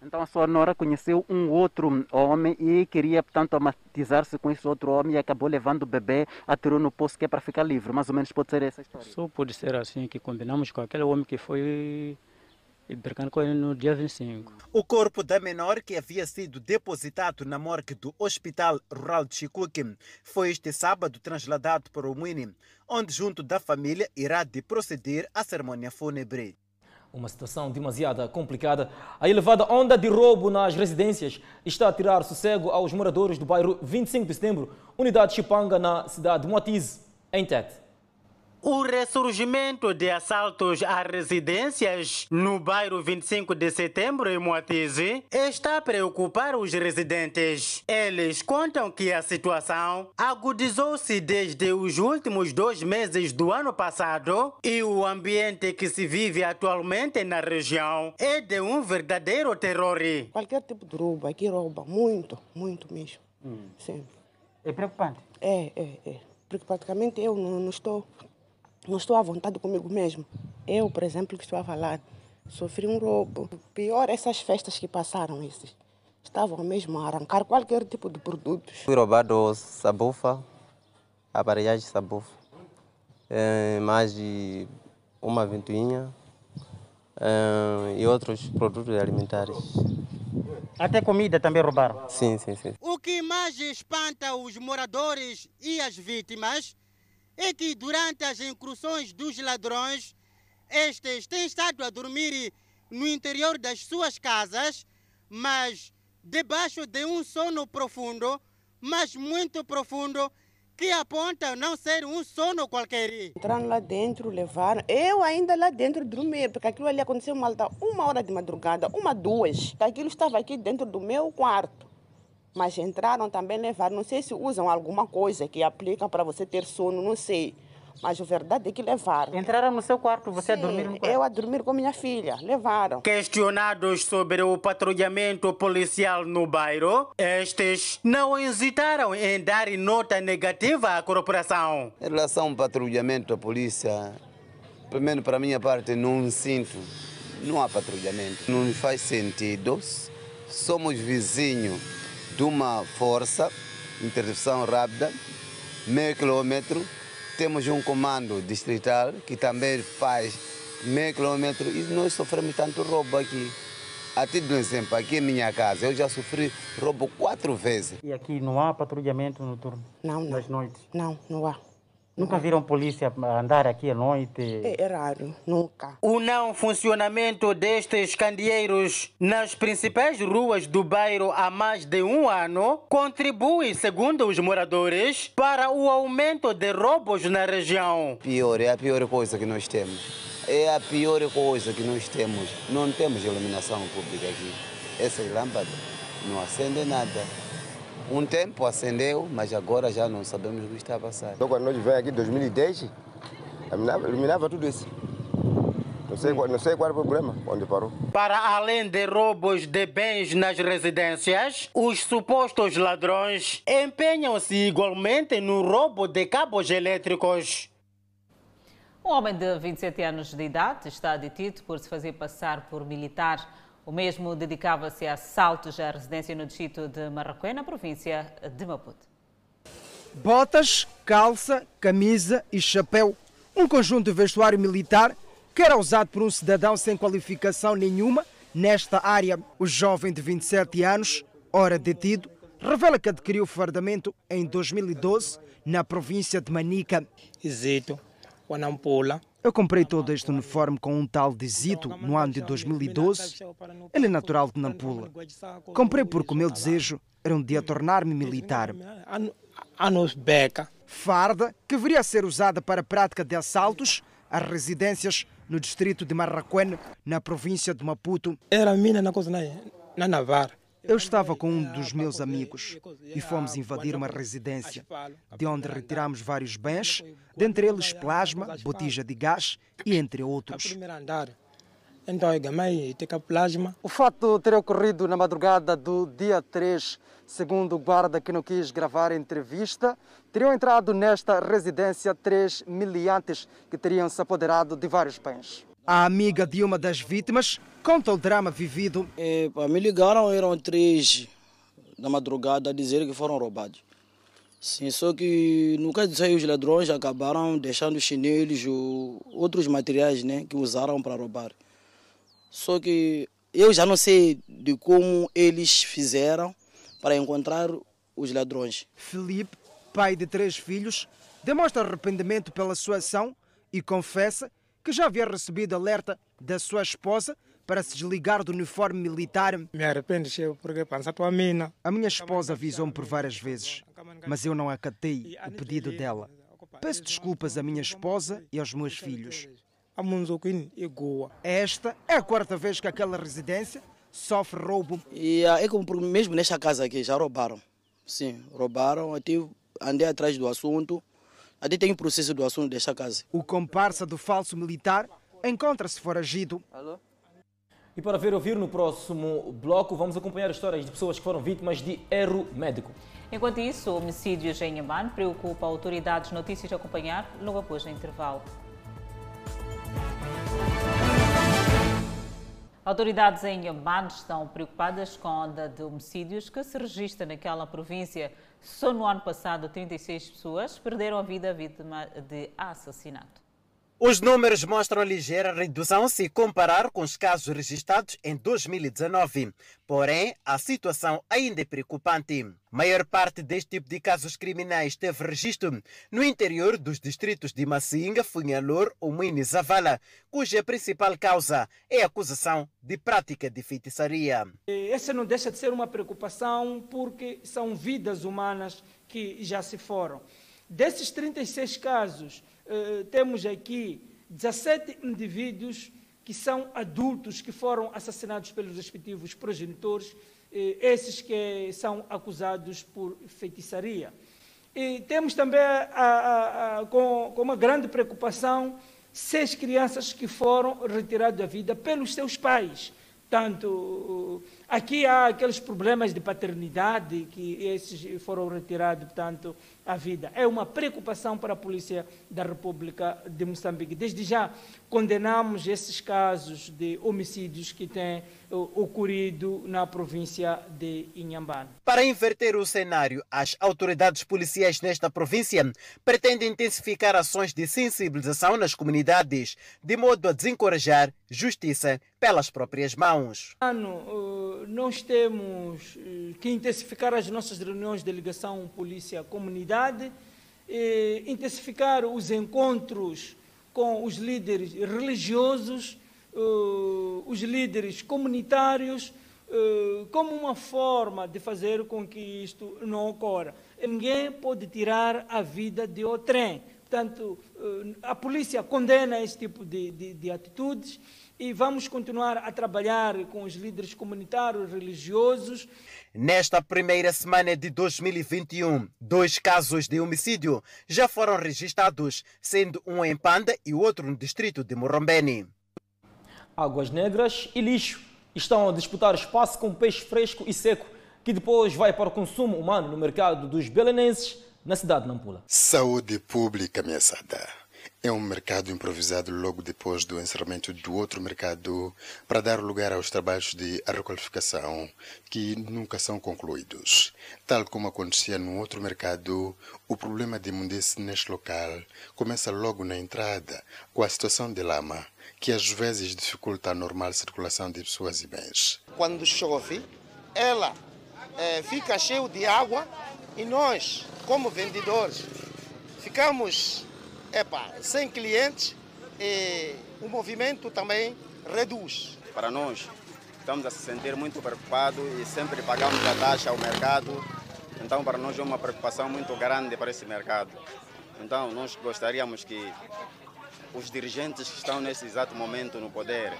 Speaker 42: Então a sua nora conheceu um outro homem e queria, portanto, amatizar-se com esse outro homem e acabou levando o bebê, atirou no poço que é para ficar livre. Mais ou menos pode ser essa história.
Speaker 43: Só pode ser assim, que combinamos com aquele homem que foi e brincando com ele no dia 25.
Speaker 42: O corpo da menor, que havia sido depositado na morgue do Hospital Rural de Chicuque, foi este sábado trasladado para o Muini, onde, junto da família, irá de proceder à cerimônia fúnebre.
Speaker 2: Uma situação demasiado complicada. A elevada onda de roubo nas residências está a tirar sossego aos moradores do bairro 25 de setembro, unidade Chipanga, na cidade de Moatize, em Tete.
Speaker 42: O ressurgimento de assaltos a residências no bairro 25 de setembro em Moatize está a preocupar os residentes. Eles contam que a situação agudizou-se desde os últimos dois meses do ano passado e o ambiente que se vive atualmente na região é de um verdadeiro terror.
Speaker 45: Qualquer tipo de roubo aqui rouba muito, muito mesmo.
Speaker 42: Hum.
Speaker 45: Sim.
Speaker 42: É preocupante?
Speaker 45: É, é, é. Porque praticamente eu não, não estou não estou à vontade comigo mesmo. Eu, por exemplo, que estou a falar, sofri um roubo. Pior, essas festas que passaram, esses. Estavam mesmo a arrancar qualquer tipo de produtos.
Speaker 46: Fui roubado sabufa, aparelhagem sabufa, é, mais de uma ventoinha é, e outros produtos alimentares.
Speaker 42: Até comida também roubaram?
Speaker 46: Sim, sim, sim.
Speaker 42: O que mais espanta os moradores e as vítimas é que durante as incursões dos ladrões, estes têm estado a dormir no interior das suas casas, mas debaixo de um sono profundo, mas muito profundo, que aponta não ser um sono qualquer.
Speaker 45: Entraram lá dentro, levaram. Eu ainda lá dentro dormir, porque aquilo ali aconteceu malta uma hora de madrugada, uma, duas. Aquilo estava aqui dentro do meu quarto. Mas entraram também levaram. Não sei se usam alguma coisa que aplica para você ter sono, não sei. Mas a verdade é que levaram.
Speaker 42: Entraram no seu quarto, você
Speaker 45: Sim,
Speaker 42: a dormir no quarto?
Speaker 45: Eu a dormir com minha filha. Levaram.
Speaker 42: Questionados sobre o patrulhamento policial no bairro, estes não hesitaram em dar nota negativa à corporação.
Speaker 46: Em relação ao patrulhamento da polícia, pelo menos para a minha parte, não sinto. Não há patrulhamento. Não faz sentido. Somos vizinhos de uma força, interdição rápida, meio quilômetro. Temos um comando distrital que também faz meio quilômetro e nós sofremos tanto roubo aqui. A título de exemplo, aqui em minha casa, eu já sofri roubo quatro vezes.
Speaker 42: E aqui não há patrulhamento noturno?
Speaker 45: Não, não.
Speaker 42: Nas noites?
Speaker 45: Não, não há.
Speaker 42: Nunca viram polícia andar aqui à noite?
Speaker 45: É, é raro, nunca.
Speaker 42: O não funcionamento destes candeeiros nas principais ruas do bairro há mais de um ano contribui, segundo os moradores, para o aumento de roubos na região.
Speaker 46: Pior, é a pior coisa que nós temos. É a pior coisa que nós temos. Não temos iluminação pública aqui. essas lâmpadas não acendem nada. Um tempo acendeu, mas agora já não sabemos o que está a passar.
Speaker 47: Então, quando nós viemos aqui em 2010, iluminava, iluminava tudo isso. Não sei, qual- não sei qual é o problema, onde parou.
Speaker 48: Para além de roubos de bens nas residências, os supostos ladrões empenham-se igualmente no roubo de cabos elétricos.
Speaker 1: Um homem de 27 anos de idade está detido por se fazer passar por militar. O mesmo dedicava-se a assaltos à residência no distrito de Marrakech, na província de Maputo.
Speaker 17: Botas, calça, camisa e chapéu. Um conjunto de vestuário militar que era usado por um cidadão sem qualificação nenhuma nesta área. O jovem de 27 anos, ora detido, revela que adquiriu o fardamento em 2012 na província de Manica.
Speaker 18: Zito, Wanampula.
Speaker 17: Eu comprei todo este uniforme com um tal de Zito no ano de 2012. Ele é natural de Nampula. Comprei porque o meu desejo era um dia tornar-me militar. Farda que viria a ser usada para a prática de assaltos às residências no distrito de Marraquém, na província de Maputo.
Speaker 18: Era mina na coisa na Navarra.
Speaker 17: Eu estava com um dos meus amigos e fomos invadir uma residência, de onde retiramos vários bens, dentre eles plasma, botija de gás e entre outros.
Speaker 18: Então.
Speaker 17: O fato teria ocorrido na madrugada do dia 3, segundo o guarda que não quis gravar a entrevista. Teriam entrado nesta residência três miliantes que teriam se apoderado de vários bens. A amiga de uma das vítimas conta o drama vivido.
Speaker 49: É, pá, me ligaram, eram três da madrugada a dizer que foram roubados. Sim, só que no caso os ladrões acabaram deixando os chinelos, o, outros materiais né, que usaram para roubar. Só que eu já não sei de como eles fizeram para encontrar os ladrões.
Speaker 17: Felipe, pai de três filhos, demonstra arrependimento pela sua ação e confessa que já havia recebido alerta da sua esposa para se desligar do uniforme militar.
Speaker 18: Me arrependo, porque pensa tua mina.
Speaker 17: A minha esposa avisou-me por várias vezes, mas eu não acatei o pedido dela. Peço desculpas à minha esposa e aos meus filhos. Esta é a quarta vez que aquela residência sofre roubo.
Speaker 49: E ah, é como mesmo nesta casa aqui, já roubaram. Sim, roubaram, até andei atrás do assunto. Até tem um processo do assunto desta casa.
Speaker 17: O comparsa do falso militar encontra-se foragido.
Speaker 2: E para ver ouvir no próximo bloco, vamos acompanhar histórias de pessoas que foram vítimas de erro médico.
Speaker 1: Enquanto isso, homicídios em Inhambane preocupa autoridades. Notícias a acompanhar logo após o intervalo. Autoridades em Inhambane estão preocupadas com a onda de homicídios que se registra naquela província. Só no ano passado, 36 pessoas perderam a vida vítima de assassinato.
Speaker 42: Os números mostram ligeira redução se comparar com os casos registrados em 2019. Porém, a situação ainda é preocupante. Maior parte deste tipo de casos criminais teve registro no interior dos distritos de Massinga, Funhalor ou Moinho Zavala, cuja principal causa é a acusação de prática de feitiçaria.
Speaker 50: Essa não deixa de ser uma preocupação porque são vidas humanas que já se foram. Desses 36 casos, eh, temos aqui 17 indivíduos que são adultos que foram assassinados pelos respectivos progenitores, eh, esses que são acusados por feitiçaria. E temos também, a- a- a- com, com uma grande preocupação, seis crianças que foram retiradas da vida pelos seus pais. Portanto, aqui há aqueles problemas de paternidade que esses foram retirados, portanto, à vida. É uma preocupação para a Polícia da República de Moçambique. Desde já condenamos esses casos de homicídios que têm eh, ocorrido na província de Inhambane.
Speaker 42: Para inverter o cenário, as autoridades policiais nesta província pretendem intensificar ações de sensibilização nas comunidades, de modo a desencorajar justiça pelas próprias mãos.
Speaker 50: Ano, eh, nós temos eh, que intensificar as nossas reuniões de ligação polícia-comunidade, eh, intensificar os encontros com os líderes religiosos, eh, os líderes comunitários, como uma forma de fazer com que isto não ocorra. Ninguém pode tirar a vida de outrem. Portanto, a polícia condena esse tipo de, de, de atitudes e vamos continuar a trabalhar com os líderes comunitários, religiosos.
Speaker 42: Nesta primeira semana de 2021, dois casos de homicídio já foram registrados, sendo um em Panda e outro no distrito de Morrombeni.
Speaker 2: Águas negras e lixo estão a disputar espaço com peixe fresco e seco, que depois vai para o consumo humano no mercado dos belenenses, na cidade de Nampula.
Speaker 13: Saúde pública ameaçada. É um mercado improvisado logo depois do encerramento do outro mercado para dar lugar aos trabalhos de requalificação que nunca são concluídos. Tal como acontecia no outro mercado, o problema de imundice neste local começa logo na entrada, com a situação de lama, que às vezes dificulta a normal circulação de pessoas e bens.
Speaker 51: Quando chove, ela é, fica cheia de água e nós, como vendedores, ficamos epa, sem clientes e o movimento também reduz.
Speaker 52: Para nós, estamos a se sentir muito preocupados e sempre pagamos a taxa ao mercado. Então, para nós é uma preocupação muito grande para esse mercado. Então, nós gostaríamos que os dirigentes que estão nesse exato momento no poder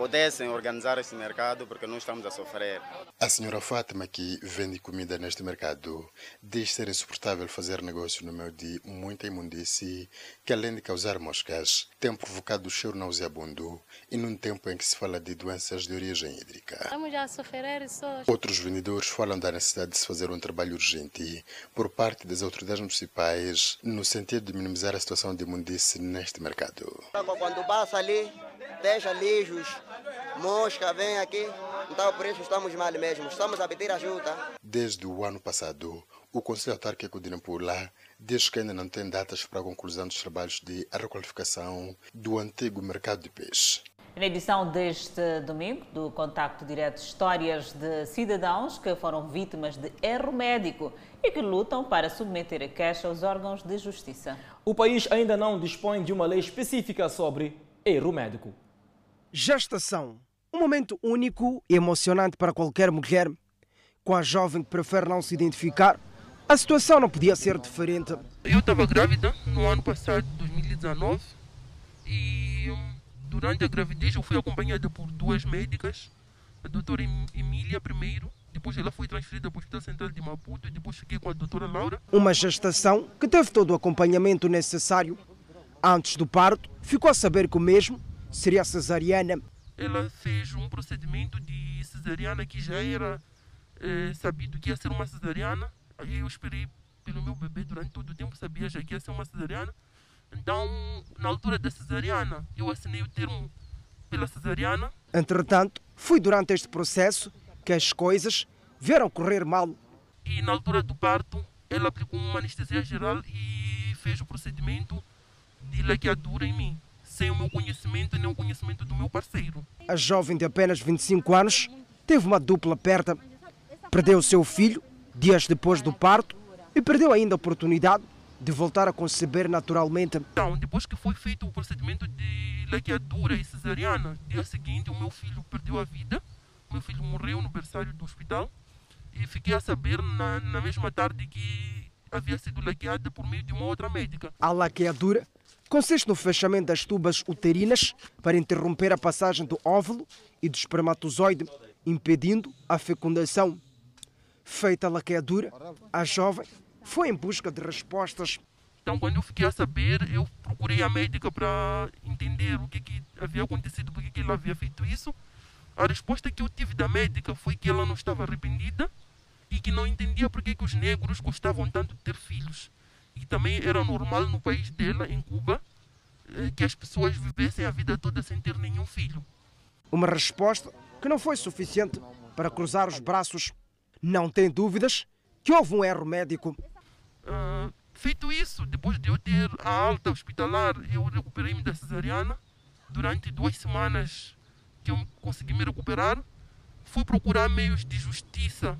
Speaker 52: pudessem organizar esse mercado porque nós estamos a sofrer.
Speaker 13: A senhora Fátima, que vende comida neste mercado, diz ser insuportável fazer negócio no meio de muita imundice que, além de causar moscas, tem provocado o cheiro nauseabundo e num tempo em que se fala de doenças de origem hídrica.
Speaker 53: Estamos a sofrer só.
Speaker 13: Outros vendedores falam da necessidade de se fazer um trabalho urgente por parte das autoridades municipais no sentido de minimizar a situação de imundice neste mercado.
Speaker 51: Quando passa ali, deixa lixos, mosca, vem aqui. Então por isso estamos mal mesmo. Estamos a pedir ajuda.
Speaker 13: Desde o ano passado, o Conselho Autárquico de Nampula diz que ainda não tem datas para a conclusão dos trabalhos de requalificação do antigo mercado de peixe.
Speaker 1: Na edição deste domingo, do Contacto Direto, histórias de cidadãos que foram vítimas de erro médico e que lutam para submeter a queixa aos órgãos de justiça.
Speaker 2: O país ainda não dispõe de uma lei específica sobre erro médico.
Speaker 17: Gestação. Um momento único e emocionante para qualquer mulher. Com a jovem que prefere não se identificar, a situação não podia ser diferente.
Speaker 54: Eu estava grávida no ano passado, 2019, e durante a gravidez eu fui acompanhada por duas médicas, a doutora Emília primeiro, depois ela foi transferida para o Hospital Central de Maputo e depois fiquei com a doutora Laura.
Speaker 17: Uma gestação que teve todo o acompanhamento necessário. Antes do parto, ficou a saber que o mesmo seria cesariana.
Speaker 54: Ela fez um procedimento de cesariana que já era é, sabido que ia ser uma cesariana. Aí eu esperei pelo meu bebê durante todo o tempo, sabia já que ia ser uma cesariana. Então, na altura da cesariana, eu assinei o termo pela cesariana.
Speaker 17: Entretanto, foi durante este processo que as coisas vieram correr mal.
Speaker 54: E na altura do parto, ela aplicou uma anestesia geral e fez o procedimento de laqueadura em mim, sem o meu conhecimento nem o conhecimento do meu parceiro.
Speaker 17: A jovem de apenas 25 anos teve uma dupla perda. Perdeu seu filho dias depois do parto e perdeu ainda a oportunidade de voltar a conceber naturalmente.
Speaker 54: Então, depois que foi feito o procedimento de laqueadura e cesariana, dia seguinte o meu filho perdeu a vida. O meu filho morreu no berçário do hospital e fiquei a saber na, na mesma tarde que havia sido laqueada por meio de uma outra médica.
Speaker 17: A laqueadura consiste no fechamento das tubas uterinas para interromper a passagem do óvulo e do espermatozoide, impedindo a fecundação. Feita a laqueadura, a jovem foi em busca de respostas.
Speaker 54: Então, quando eu fiquei a saber, eu procurei a médica para entender o que, que havia acontecido, por que ela havia feito isso. A resposta que eu tive da médica foi que ela não estava arrependida e que não entendia por que, os negros gostavam tanto de ter filhos. E também era normal no país dela, em Cuba, que as pessoas vivessem a vida toda sem ter nenhum filho.
Speaker 17: Uma resposta que não foi suficiente para cruzar os braços. Não tem dúvidas que houve um erro médico.
Speaker 54: Uh, feito isso, depois de eu ter a alta hospitalar, eu recuperei-me da cesariana. Durante duas semanas que eu consegui me recuperar, fui procurar meios de justiça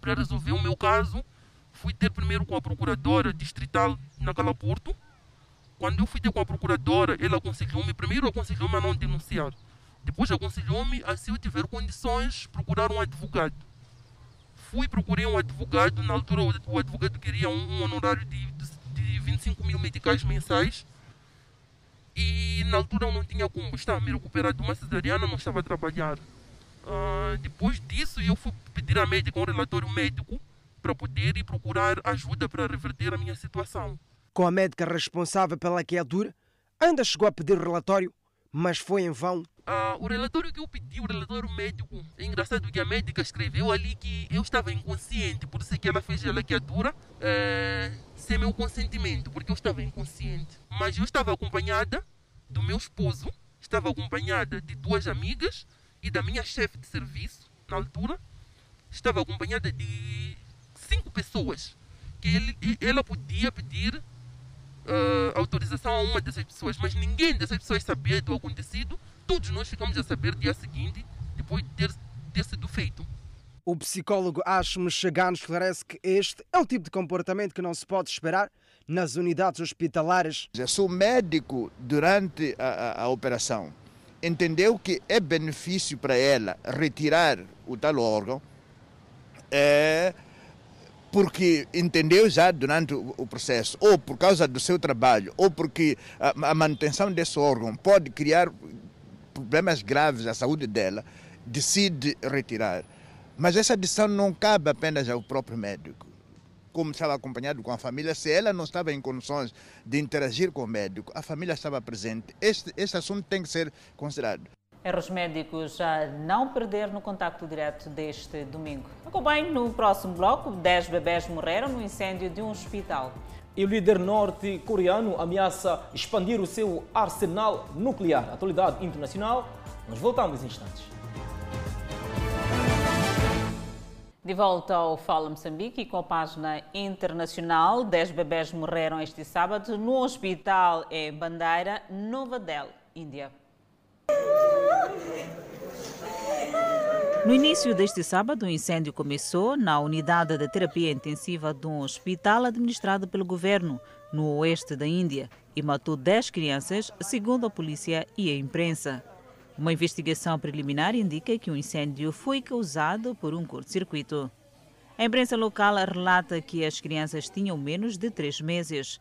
Speaker 54: para resolver o meu caso. Fui ter primeiro com a procuradora distrital na Cala Porto. Quando eu fui ter com a procuradora, ela aconselhou-me, primeiro aconselhou-me a não denunciar. Depois aconselhou-me a, se eu tiver condições, procurar um advogado fui procurei um advogado, na altura o advogado queria um, um honorário de, de, de 25 mil meticais mensais E na altura eu não tinha como, estava me recuperar de uma cesariana, não estava a trabalhar. Uh, depois disso, eu fui pedir a médica um relatório médico para poder ir procurar ajuda para reverter a minha situação.
Speaker 17: Com a médica responsável pela queimadura, ainda chegou a pedir relatório, mas foi em vão.
Speaker 54: Uh, o relatório que eu pedi, o relatório médico, é engraçado que a médica escreveu ali que eu estava inconsciente, por isso é que ela fez a laqueadura uh, sem meu consentimento, porque eu estava inconsciente. Mas eu estava acompanhada do meu esposo, estava acompanhada de duas amigas e da minha chefe de serviço, na altura, estava acompanhada de cinco pessoas, que ele, ela podia pedir uh, autorização a uma dessas pessoas, mas ninguém dessas pessoas sabia do acontecido. Todos nós ficamos a saber dia seguinte, depois de ter, ter sido feito.
Speaker 17: O psicólogo Ashmo Chagano esclarece que este é o tipo de comportamento que não se pode esperar nas unidades hospitalares.
Speaker 52: Eu sou médico durante a, a, a operação entendeu que é benefício para ela retirar o tal órgão, é, porque entendeu já durante o processo, ou por causa do seu trabalho, ou porque a, manutenção desse órgão pode criar problemas graves à saúde dela, decide retirar. Mas essa decisão não cabe apenas ao próprio médico como estava acompanhado com a família, se ela não estava em condições de interagir com o médico, a família estava presente. Este, este assunto tem que ser considerado.
Speaker 1: Erra os médicos a não perder no contacto direto deste domingo. Acompanhe no próximo bloco: 10 bebés morreram no incêndio de um hospital.
Speaker 2: E o líder norte-coreano ameaça expandir o seu arsenal nuclear. Atualidade internacional. Nós voltamos em instantes.
Speaker 1: De volta ao Fala Moçambique com a página internacional. Dez bebés morreram este sábado no hospital em Bandeira, Nova Delhi, Índia. No início deste sábado, o incêndio começou na unidade de terapia intensiva de um hospital administrado pelo governo, no oeste da Índia, e matou 10 crianças, segundo a polícia e a imprensa. Uma investigação preliminar indica que o incêndio foi causado por um curto-circuito. A imprensa local relata que as crianças tinham menos de três meses.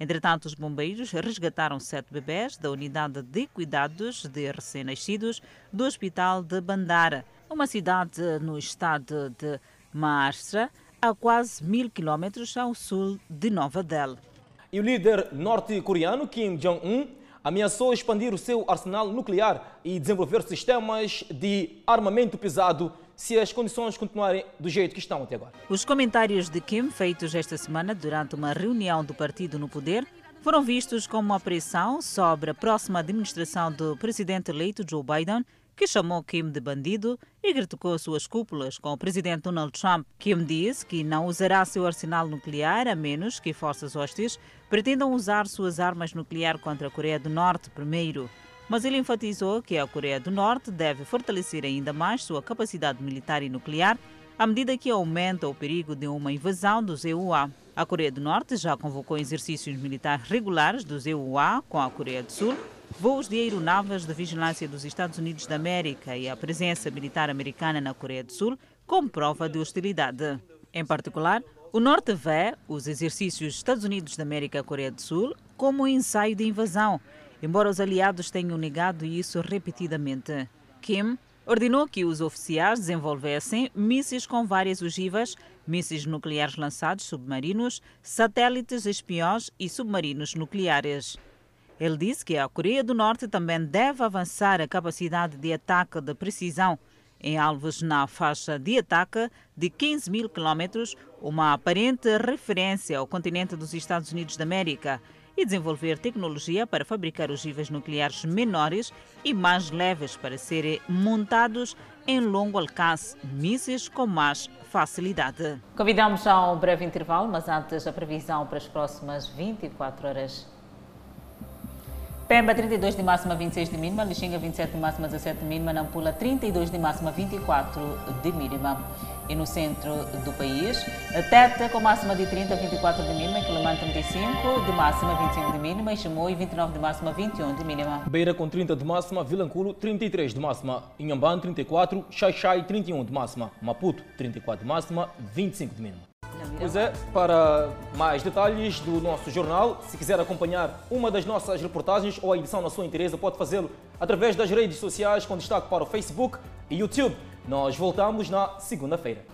Speaker 1: Entretanto, os bombeiros resgataram sete bebés da unidade de cuidados de recém-nascidos do Hospital de Bandara, uma cidade no estado de Maharashtra, a quase mil quilómetros ao sul de Nova Delhi.
Speaker 2: E o líder norte-coreano Kim Jong-un ameaçou expandir o seu arsenal nuclear e desenvolver sistemas de armamento pesado se as condições continuarem do jeito que estão até agora.
Speaker 1: Os comentários de Kim, feitos esta semana durante uma reunião do partido no poder, foram vistos como uma pressão sobre a próxima administração do presidente eleito Joe Biden que chamou Kim de bandido e criticou suas cúpulas com o presidente Donald Trump. Kim disse que não usará seu arsenal nuclear a menos que forças hostis pretendam usar suas armas nucleares contra a Coreia do Norte primeiro. Mas ele enfatizou que a Coreia do Norte deve fortalecer ainda mais sua capacidade militar e nuclear à medida que aumenta o perigo de uma invasão dos EUA. A Coreia do Norte já convocou exercícios militares regulares dos EUA com a Coreia do Sul voos de aeronaves de vigilância dos Estados Unidos da América e a presença militar americana na Coreia do Sul como prova de hostilidade. Em particular, o Norte vê os exercícios Estados Unidos da América e Coreia do Sul como um ensaio de invasão, embora os aliados tenham negado isso repetidamente. Kim ordenou que os oficiais desenvolvessem mísseis com várias ogivas, mísseis nucleares lançados submarinos, satélites espiões e submarinos nucleares. Ele disse que a Coreia do Norte também deve avançar a capacidade de ataque de precisão em alvos na faixa de ataque de 15 mil quilômetros, uma aparente referência ao continente dos Estados Unidos da América, e desenvolver tecnologia para fabricar ogivas nucleares menores e mais leves para serem montados em longo alcance, mísseis com mais facilidade. Convidamos a um breve intervalo, mas antes a previsão para as próximas 24 horas. Pemba 32 de máxima, 26 de mínima. Lixinga 27 de máxima, 17 de mínima. Nampula 32 de máxima, 24 de mínima. E no centro do país, Teta com máxima de 30, 24 de mínima. Quilimane 35 de máxima, 25 de mínima. E Chimoio 29 de máxima, 21 de mínima.
Speaker 2: Beira com 30 de máxima. Vilanculo 33 de máxima. Inhambane 34. Xaixai 31 de máxima. Maputo 34 de máxima, 25 de mínima. Pois é, para mais detalhes do nosso jornal, se quiser acompanhar uma das nossas reportagens ou a edição na sua interesse, pode fazê-lo através das redes sociais com destaque para o Facebook e YouTube. Nós voltamos na segunda-feira.